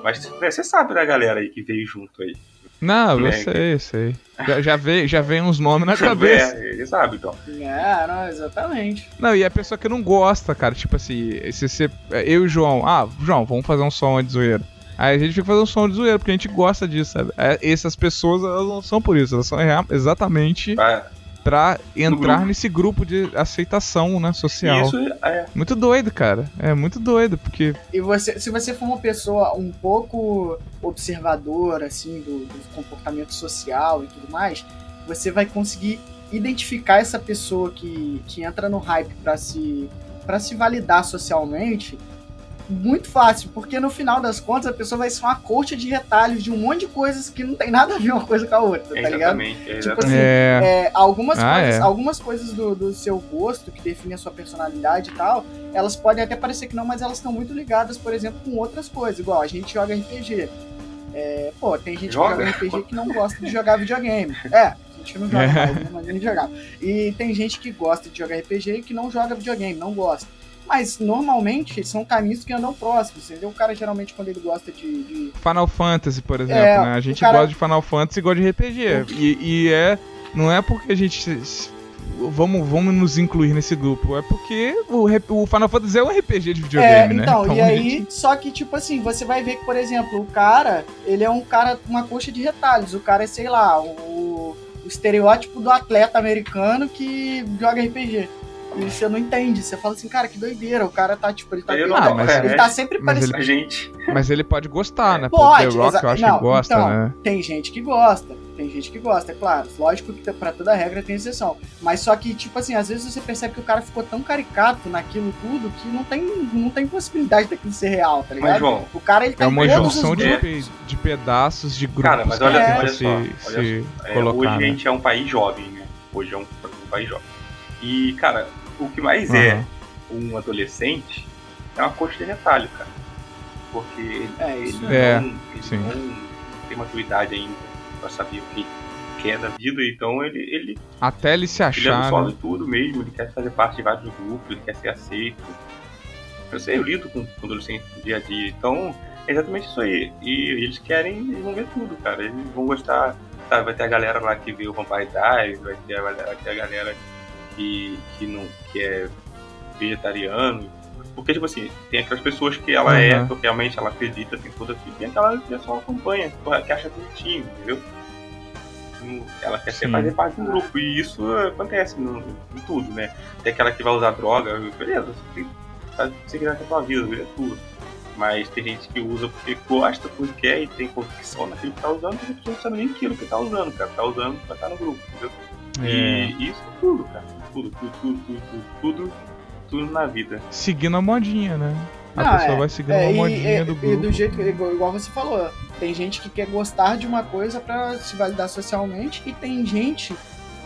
Mas né, você sabe da galera aí que veio junto aí. Não, eu É, sei, eu sei. Já, já, veio, já vem uns nomes na cabeça. É, ele sabe, então. É, não, exatamente. Não, e é a pessoa que não gosta, cara. Tipo assim, se você. Eu e o João, ah, João, vamos fazer um som de zoeira. Aí a gente fica fazendo um som de zoeira, porque a gente gosta disso, sabe? É, essas pessoas, elas não são por isso, elas são exatamente Pra- pra entrar nesse grupo de aceitação, né, social. Isso é. Muito doido, cara. É muito doido, porque. E você, se você for uma pessoa um pouco observadora, assim, do, do comportamento social e tudo mais, você vai conseguir identificar essa pessoa que, que entra no hype pra se, pra se validar socialmente muito fácil, porque no final das contas a pessoa vai ser uma coxa de retalhos de um monte de coisas que não tem nada a ver uma coisa com a outra, tá ligado? Exatamente. é Tipo assim, É. é, algumas, Ah, coisas, é. algumas coisas do, do seu gosto, que definem a sua personalidade e tal, elas podem até parecer que não, mas elas estão muito ligadas, por exemplo, com outras coisas. Igual, a gente joga RPG. É, pô, tem gente Joga? que joga RPG que não gosta de jogar videogame. É, a gente não joga É. mais, né, mas a gente jogava. E tem gente que gosta de jogar RPG e que não joga videogame, não gosta. Mas normalmente são caminhos que andam próximos, entendeu? O cara geralmente quando ele gosta de- de Final Fantasy, por exemplo, É, né? A gente cara- gosta de Final Fantasy e gosta de RPG. E, e é. Não é porque a gente. Vamos, vamos nos incluir nesse grupo. É porque o, o Final Fantasy é um RPG de videogame, é, né? então, e a aí, gente- só que, tipo assim, você vai ver que, por exemplo, o cara, ele é um cara, uma coxa de retalhos. O cara é, sei lá, o, o estereótipo do atleta americano que joga RPG. E você não entende. Você fala assim, cara, que doideira. O cara tá, tipo, ele tá, ele não- tá- Ah, mas- ele tá sempre mas parecendo. A gente. Mas ele pode gostar, né? Pô, Pode, The Rock eu acho não, que gosta, então, né? Tem gente que gosta, tem gente que gosta, é claro. Lógico que pra toda regra tem exceção. Mas só que, tipo assim, às vezes você percebe que o cara ficou tão caricato naquilo tudo que não tem, não tem possibilidade daquilo ser real, tá ligado? Mas, João, o cara, ele tá É uma junção de, pe- de pedaços de grupos Cara, mas que olha, tenta olha se, só, olha se É, colocar, hoje a né? gente é um país jovem, né? Hoje é um, um país jovem. E, cara, o que mais é Aham. um adolescente é uma coxa de retalho, cara. Porque ele, É, ele, isso não, é. ele não tem maturidade ainda pra saber o que quer da vida, então ele, ele, Até ele se ele é achar. solo né? de tudo mesmo, ele quer fazer parte de vários grupos, ele quer ser aceito. Eu sei, eu lido com, com adolescente no dia a dia, então é exatamente isso aí. E eles querem, eles vão ver tudo, cara. Eles vão gostar, sabe? Vai ter a galera lá que vê o Vampire Diaries, vai ter a, vai ter a galera que, que, não, que é vegetariano. Porque, tipo assim, tem aquelas pessoas que ela é, Uhum. porque realmente ela acredita, tem toda assim, tem aquela que só acompanha, que acha bonitinho, entendeu? Não- Ela quer ser fazer parte do grupo, e isso acontece no, em tudo, né? Tem aquela que vai usar droga, beleza, você tem sabe, você quiser ter sua vida, é tua. Mas tem gente que usa porque gosta, porque quer e tem convicção naquilo que tá usando, porque a pessoa não sabe nem aquilo que tá usando, cara. Tá usando pra estar no grupo, entendeu? É. E isso é tudo, cara. Tudo, tudo, tudo, tudo, tudo, tudo, tudo na vida. Seguindo a modinha, né? A Não, pessoa é, vai seguindo É, uma e, modinha e- do e grupo. do jeito que, igual, igual você falou, tem gente que quer gostar de uma coisa pra se validar socialmente e tem gente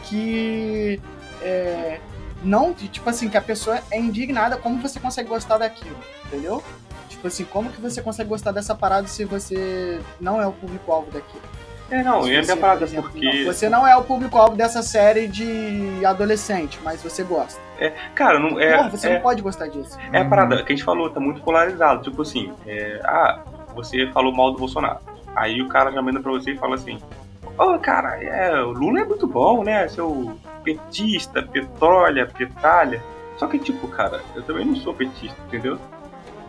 que é, não, tipo assim, que a pessoa é indignada como você consegue gostar daquilo, entendeu? Tipo assim, como que você consegue gostar dessa parada se você não é o público-alvo daquilo? É, não, e por é exemplo, porque. não, você não é o público-alvo dessa série de adolescente, mas você gosta. Cara, não é. Porra, você é, não pode gostar disso. É a parada que a gente falou, tá muito polarizado. Tipo assim, é, ah, você falou mal do Bolsonaro. Aí o cara já manda pra você e fala assim: Ô, cara, é, o Lula é muito bom, né? Seu petista, petrólea, petalha. Só que, tipo, cara, eu também não sou petista, entendeu?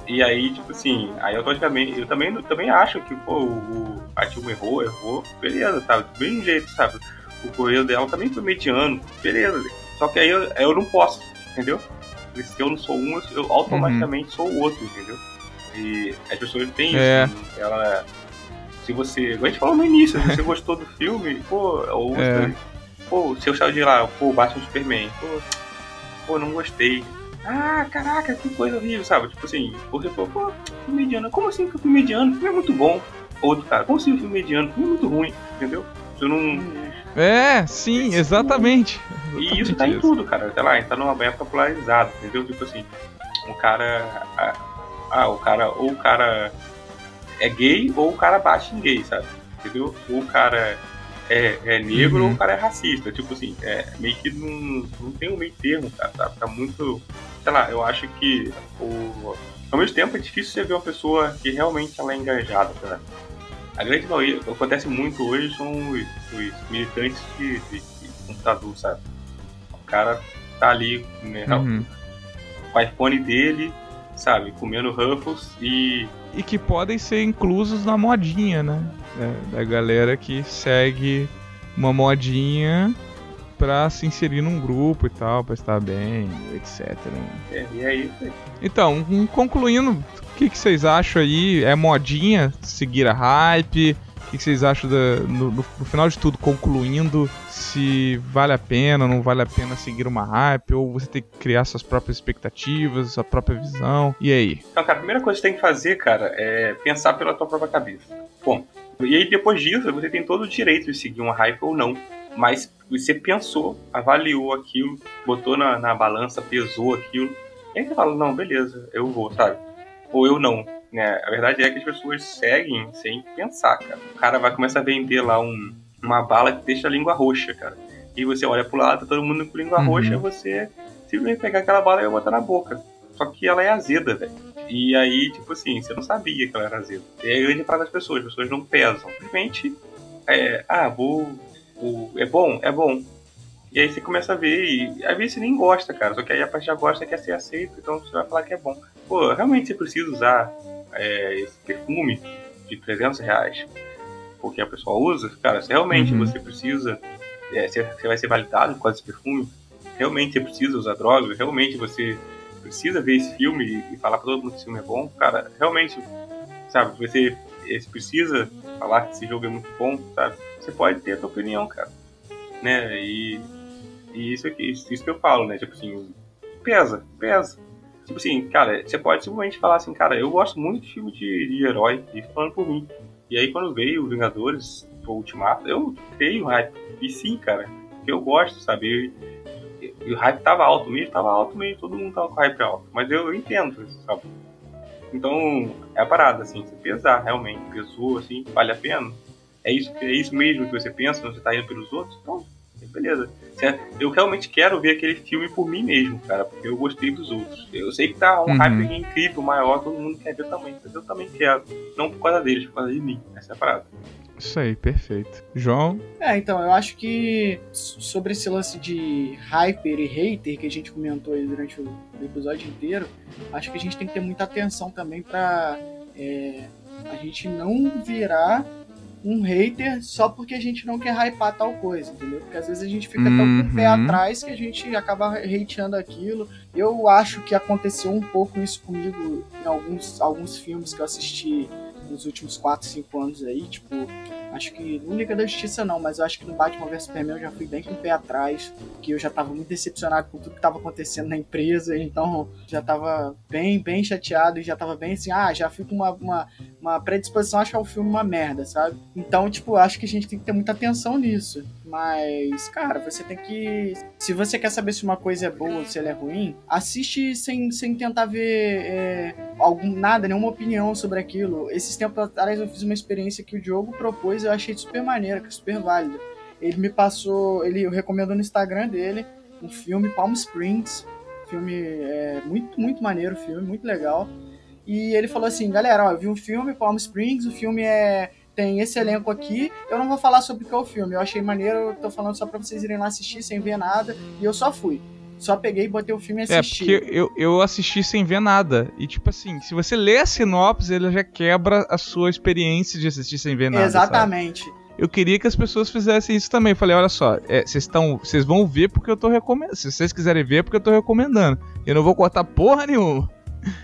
E aí, tipo assim, aí automaticamente, eu também, também acho que, pô, o, a Dilma errou, errou, beleza, sabe? Do mesmo jeito, sabe? O correio dela também foi mediano, beleza. Só que aí eu, eu não posso, entendeu? Porque se eu não sou um, eu automaticamente sou o outro, entendeu? E as pessoas têm isso. É. né? Ela. Se você. A gente falou no início, se você gostou do filme, pô, ou É. pô, se eu saio de lá, pô, Batman Superman, pô, pô, não gostei. Ah, caraca, que coisa horrível, sabe? Tipo assim, você falou, pô, filme mediano. Como assim que filme mediano? Filme é muito bom. Outro cara, como assim o filme mediano? Filme é muito ruim, entendeu? Eu não. É, sim, exatamente. E isso tá em tudo, cara. Sei lá, a gente tá numa época polarizada, entendeu? Tipo assim, o cara. Ah, ah, o cara. Ou o cara é gay ou o cara bate em gay, sabe? Entendeu? Ou o cara é, é negro Uhum. ou o cara é racista. Tipo assim, é meio que não, não tem um meio termo, cara. Tá, tá muito. Sei lá, eu acho que o. Ao mesmo tempo é difícil você ver uma pessoa que realmente ela é engajada, né? A grande maioria, o que acontece muito hoje são os, os militantes de, de- de computador, sabe? O cara tá ali né, Uhum. com o iPhone dele, sabe, comendo Ruffles e. E que podem ser inclusos na modinha, né? É, da galera que segue uma modinha pra se inserir num grupo e tal, pra estar bem, etc. né? É, e aí, Então, concluindo, o que, que vocês acham aí? É modinha seguir a hype? O que, que vocês acham da- no, no- no final de tudo, concluindo se vale a pena, não vale a pena seguir uma hype? Ou você tem que criar suas próprias expectativas, sua própria visão? E aí? Então, cara, a primeira coisa que você tem que fazer, cara, é pensar pela tua própria cabeça. Bom, e aí depois disso, você tem todo o direito de seguir uma hype ou não. Mas você pensou, avaliou aquilo, botou na, na balança, pesou aquilo. E aí você fala, não, beleza, eu vou, sabe? Ou eu não. Né? A verdade é que as pessoas seguem sem pensar, cara. O cara vai começar a vender lá um, uma bala que deixa a língua roxa, cara. E você olha pro lado, tá todo mundo com língua Uhum. roxa, você simplesmente pegar aquela bala e botar na boca. Só que ela é azeda, velho. E aí, tipo assim, você não sabia que ela era azeda. E aí, a grande parte das pessoas, as pessoas não pesam. Simplesmente, é, ah, vou. vou- é bom? É bom. E aí você começa a ver, e às vezes você nem gosta, cara. Só que aí a parte já gosta quer ser aceito, então você vai falar que é bom. Pô, realmente você precisa usar é, esse perfume de 300 reais porque a pessoa usa? Cara, se realmente Uhum. você precisa, é, você, você vai ser validado com esse perfume, realmente você precisa usar droga, realmente você precisa ver esse filme e, falar pra todo mundo que esse filme é bom, cara, realmente, sabe, você, precisa falar que esse jogo é muito bom, sabe? Você pode ter a sua opinião, cara, né? E, e isso aqui, isso, isso que eu falo, né? Tipo assim, pesa, pesa. Tipo assim, cara, você pode simplesmente falar assim, cara, eu gosto muito de filme de, de herói, e falando por mim. E aí quando veio Vingadores, o Ultimato, eu criei um hype. E sim, cara, eu gosto, sabe? Eu- E o hype tava alto mesmo, tava alto mesmo, todo mundo tava com hype alto. Mas eu, eu entendo sabe? Então, é a parada, assim, você pesar realmente, pesou, assim, vale a pena. É isso, é isso mesmo que você pensa você tá indo pelos outros? Então, beleza. Eu realmente quero ver aquele filme por mim mesmo, cara, porque eu gostei dos outros. Eu sei que tá um uhum. hype incrível, maior, todo mundo quer ver também, mas eu também quero. Não por causa deles, por causa de mim. Essa é a parada. Isso aí, perfeito. João? É, então, eu acho que sobre esse lance de hyper e hater que a gente comentou aí durante o episódio inteiro, acho que a gente tem que ter muita atenção também pra é, a gente não virar um hater só porque a gente não quer hypar tal coisa, entendeu? Porque às vezes a gente fica uhum. tão com o pé uhum. atrás que a gente acaba hateando aquilo. Eu acho que aconteceu um pouco isso comigo em alguns, alguns filmes que eu assisti nos últimos 4, 5 anos aí, tipo, acho que Liga da Justiça não, mas eu acho que no Batman vs Superman eu já fui bem com o pé atrás, que eu já tava muito decepcionado com tudo que tava acontecendo na empresa, então já tava bem, bem chateado e já tava bem assim, ah, já fui com uma, uma, uma predisposição a achar o filme uma merda, sabe? Então, tipo, acho que a gente tem que ter muita atenção nisso. Mas, cara, você tem que. Se você quer saber se uma coisa é boa ou se ela é ruim, assiste sem, sem tentar ver é, algum, nada, nenhuma opinião sobre aquilo. Esses tempos atrás eu fiz uma experiência que o Diogo propôs e eu achei super maneira, é super válida. Ele me passou, ele eu recomendo no Instagram dele um filme Palm Springs, filme é, muito muito maneiro, filme muito legal. E ele falou assim, galera, ó, eu vi um filme Palm Springs, o filme é tem esse elenco aqui. Eu não vou falar sobre o que é o filme. Eu achei maneiro, eu tô falando só pra vocês irem lá assistir sem ver nada. E eu só fui. Só peguei, botei o filme e assisti. É, porque eu, eu assisti sem ver nada. E, tipo assim, se você lê a sinopse, ele já quebra a sua experiência de assistir sem ver nada. Exatamente. Sabe? Eu queria que as pessoas fizessem isso também. Eu falei, olha só, é, vocês é, vocês vão ver porque eu tô recomendando. Se vocês quiserem ver, é porque eu tô recomendando. Eu não vou cortar porra nenhuma.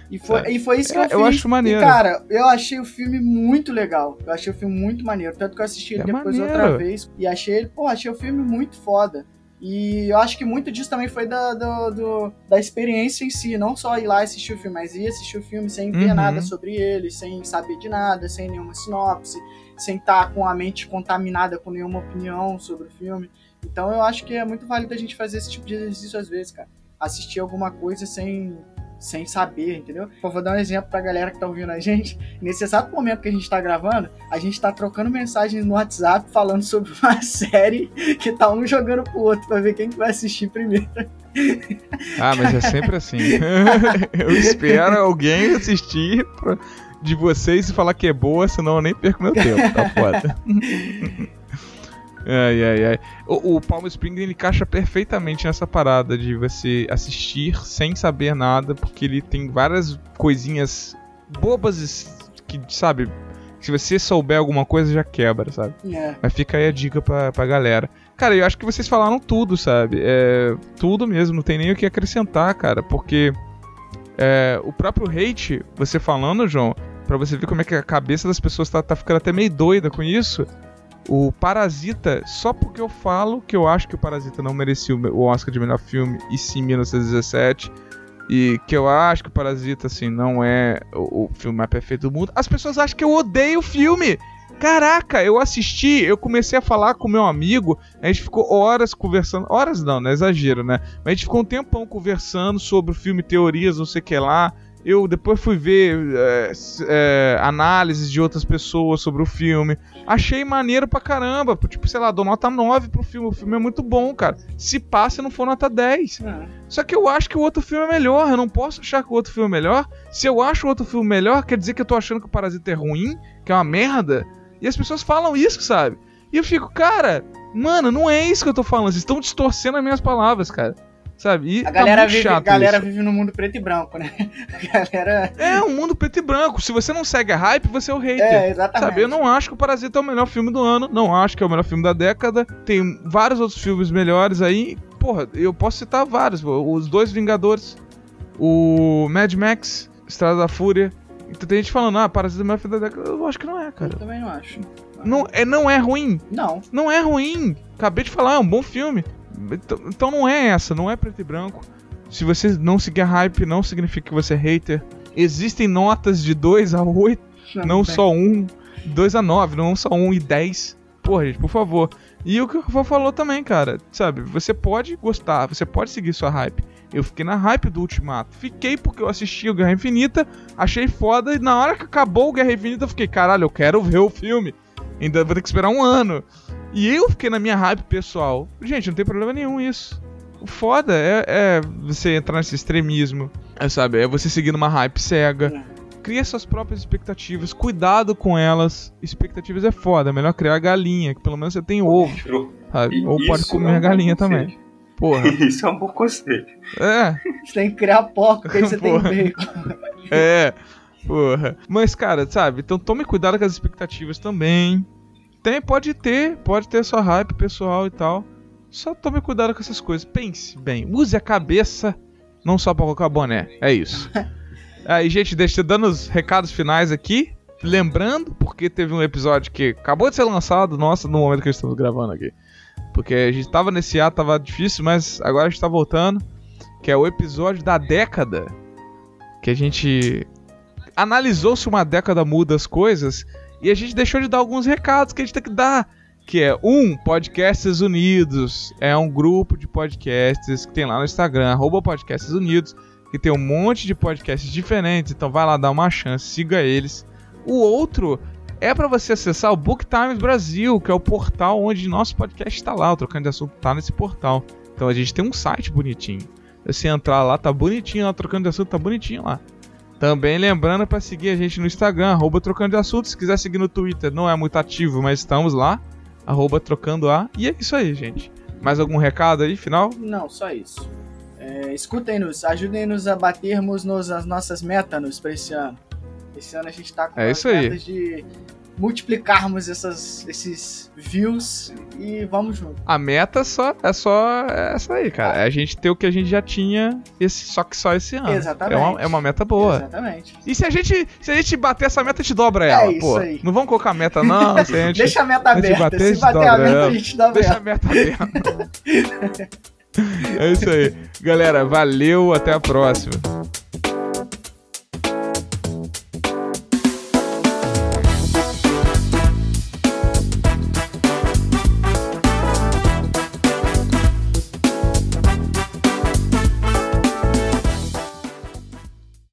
E foi, e foi isso que eu, é, eu fiz. Eu acho maneiro. E, cara, eu achei o filme muito legal. Eu achei o filme muito maneiro. Tanto que eu assisti ele é depois maneiro. outra vez. E achei ele, pô, achei o filme muito foda. E eu acho que muito disso também foi da, do, do, da experiência em si, não só ir lá assistir o filme, mas ir assistir o filme sem ver uhum. nada sobre ele, sem saber de nada, sem nenhuma sinopse, sem estar com a mente contaminada com nenhuma opinião sobre o filme. Então eu acho que é muito válido a gente fazer esse tipo de exercício às vezes, cara. Assistir alguma coisa sem sem saber, entendeu? vou dar um exemplo pra galera que tá ouvindo a gente. Nesse exato momento que a gente tá gravando, a gente tá trocando mensagens no WhatsApp falando sobre uma série que tá um jogando pro outro pra ver quem que vai assistir primeiro. Ah, mas é sempre assim. eu espero alguém assistir pra, de vocês e falar que é boa, senão eu nem perco meu tempo, tá foda. Ai, ai, ai. O, o Palm Springs ele encaixa perfeitamente nessa parada de você assistir sem saber nada, porque ele tem várias coisinhas bobas que, sabe, se você souber alguma coisa já quebra, sabe? É. Mas fica aí a dica pra, pra galera. Cara, eu acho que vocês falaram tudo, sabe? É, tudo mesmo, não tem nem o que acrescentar, cara, porque é, o próprio hate, você falando, João, para você ver como é que a cabeça das pessoas tá, tá ficando até meio doida com isso. O Parasita, só porque eu falo que eu acho que o Parasita não merecia o Oscar de melhor filme, e sim 1917, e que eu acho que o Parasita, assim, não é o, filme mais perfeito do mundo, as pessoas acham que eu odeio o filme! Caraca, eu assisti, eu comecei a falar com meu amigo, a gente ficou horas conversando, horas não, não é exagero, né? Mas a gente ficou um tempão conversando sobre o filme, teorias, não sei o que lá. Eu depois fui ver é, é, análises de outras pessoas sobre o filme. Achei maneiro pra caramba. Tipo, sei lá, dou nota 9 pro filme. O filme é muito bom, cara. Se passa, não for nota 10. É. Só que eu acho que o outro filme é melhor. Eu não posso achar que o outro filme é melhor. Se eu acho o outro filme melhor, quer dizer que eu tô achando que o Parasita é ruim, que é uma merda. E as pessoas falam isso, sabe? E eu fico, cara, mano, não é isso que eu tô falando. Vocês estão distorcendo as minhas palavras, cara. Sabe? E a galera, tá vive, a galera vive no mundo preto e branco, né? A galera... É, um mundo preto e branco. Se você não segue a hype, você é o hater. É, exatamente. Sabe? Eu não acho que o Parasita é o melhor filme do ano. Não acho que é o melhor filme da década. Tem vários outros filmes melhores aí. Porra, eu posso citar vários. Os dois Vingadores. O Mad Max, Estrada da Fúria. Então tem gente falando, ah, Parasita é o melhor filme da década. Eu acho que não é, cara. Eu também não acho. Não é, não é ruim. Não. Não é ruim. Acabei de falar, é um bom filme. Então, então não é essa, não é preto e branco. Se você não seguir a hype, não significa que você é hater. Existem notas de 2 a 8, não, não só 1, 2 a 9, não só 1 e 10. Porra, gente, por favor. E o que o Rafa falou também, cara, sabe? Você pode gostar, você pode seguir sua hype. Eu fiquei na hype do Ultimato. Fiquei porque eu assisti o Guerra Infinita, achei foda, e na hora que acabou o Guerra Infinita, eu fiquei, caralho, eu quero ver o filme. Ainda vou ter que esperar um ano. E eu fiquei na minha hype pessoal. Gente, não tem problema nenhum isso. O foda é, é você entrar nesse extremismo. É, sabe? É você seguir uma hype cega. Cria suas próprias expectativas. Cuidado com elas. Expectativas é foda. É melhor criar galinha, que pelo menos você tem ovo. Sabe? Ou pode comer é a galinha também. Porra. Isso é um bom conselho. É. Você tem que criar porco, porque aí você tem Porra. bacon. É, porra. Mas, cara, sabe? Então tome cuidado com as expectativas também. Tem, pode ter, pode ter sua hype pessoal e tal. Só tome cuidado com essas coisas. Pense bem, use a cabeça, não só pra colocar boné. É isso. Aí, gente, deixa eu dando os recados finais aqui. Lembrando, porque teve um episódio que acabou de ser lançado, nossa, no momento que estamos gravando aqui. Porque a gente tava nesse ato, tava difícil, mas agora a gente tá voltando. Que é o episódio da década. Que a gente analisou se uma década muda as coisas e a gente deixou de dar alguns recados que a gente tem que dar. Que é, um, Podcasts Unidos. É um grupo de podcasts que tem lá no Instagram, arroba Podcasts Unidos, que tem um monte de podcasts diferentes, então vai lá dar uma chance, siga eles. O outro é para você acessar o Book Times Brasil, que é o portal onde nosso podcast está lá, o Trocando de Assunto tá nesse portal. Então a gente tem um site bonitinho. Você entrar lá, tá bonitinho lá, Trocando de Assunto, tá bonitinho lá. Também lembrando para seguir a gente no Instagram, arroba Trocando de Assunto. Se quiser seguir no Twitter, não é muito ativo, mas estamos lá, arroba Trocando A. E é isso aí, gente. Mais algum recado aí, final? Não, só isso. É, Escutem-nos, ajudem-nos a batermos nos, as nossas metas pra esse ano. Esse ano a gente tá com É metas de multiplicarmos essas, esses views e vamos junto. A meta só é só essa aí, cara. É a gente ter o que a gente já tinha, esse, só que só esse ano. Exatamente. É uma, é uma meta boa. Exatamente. E se a gente se a gente bater essa meta, a gente dobra ela, É isso pô. aí. Não vamos colocar meta não, se a gente Deixa a meta a aberta. bater, a Se gente bater a dobra meta, ela. a gente dá Deixa a aberta. meta aberta. é isso aí. Galera, valeu, até a próxima.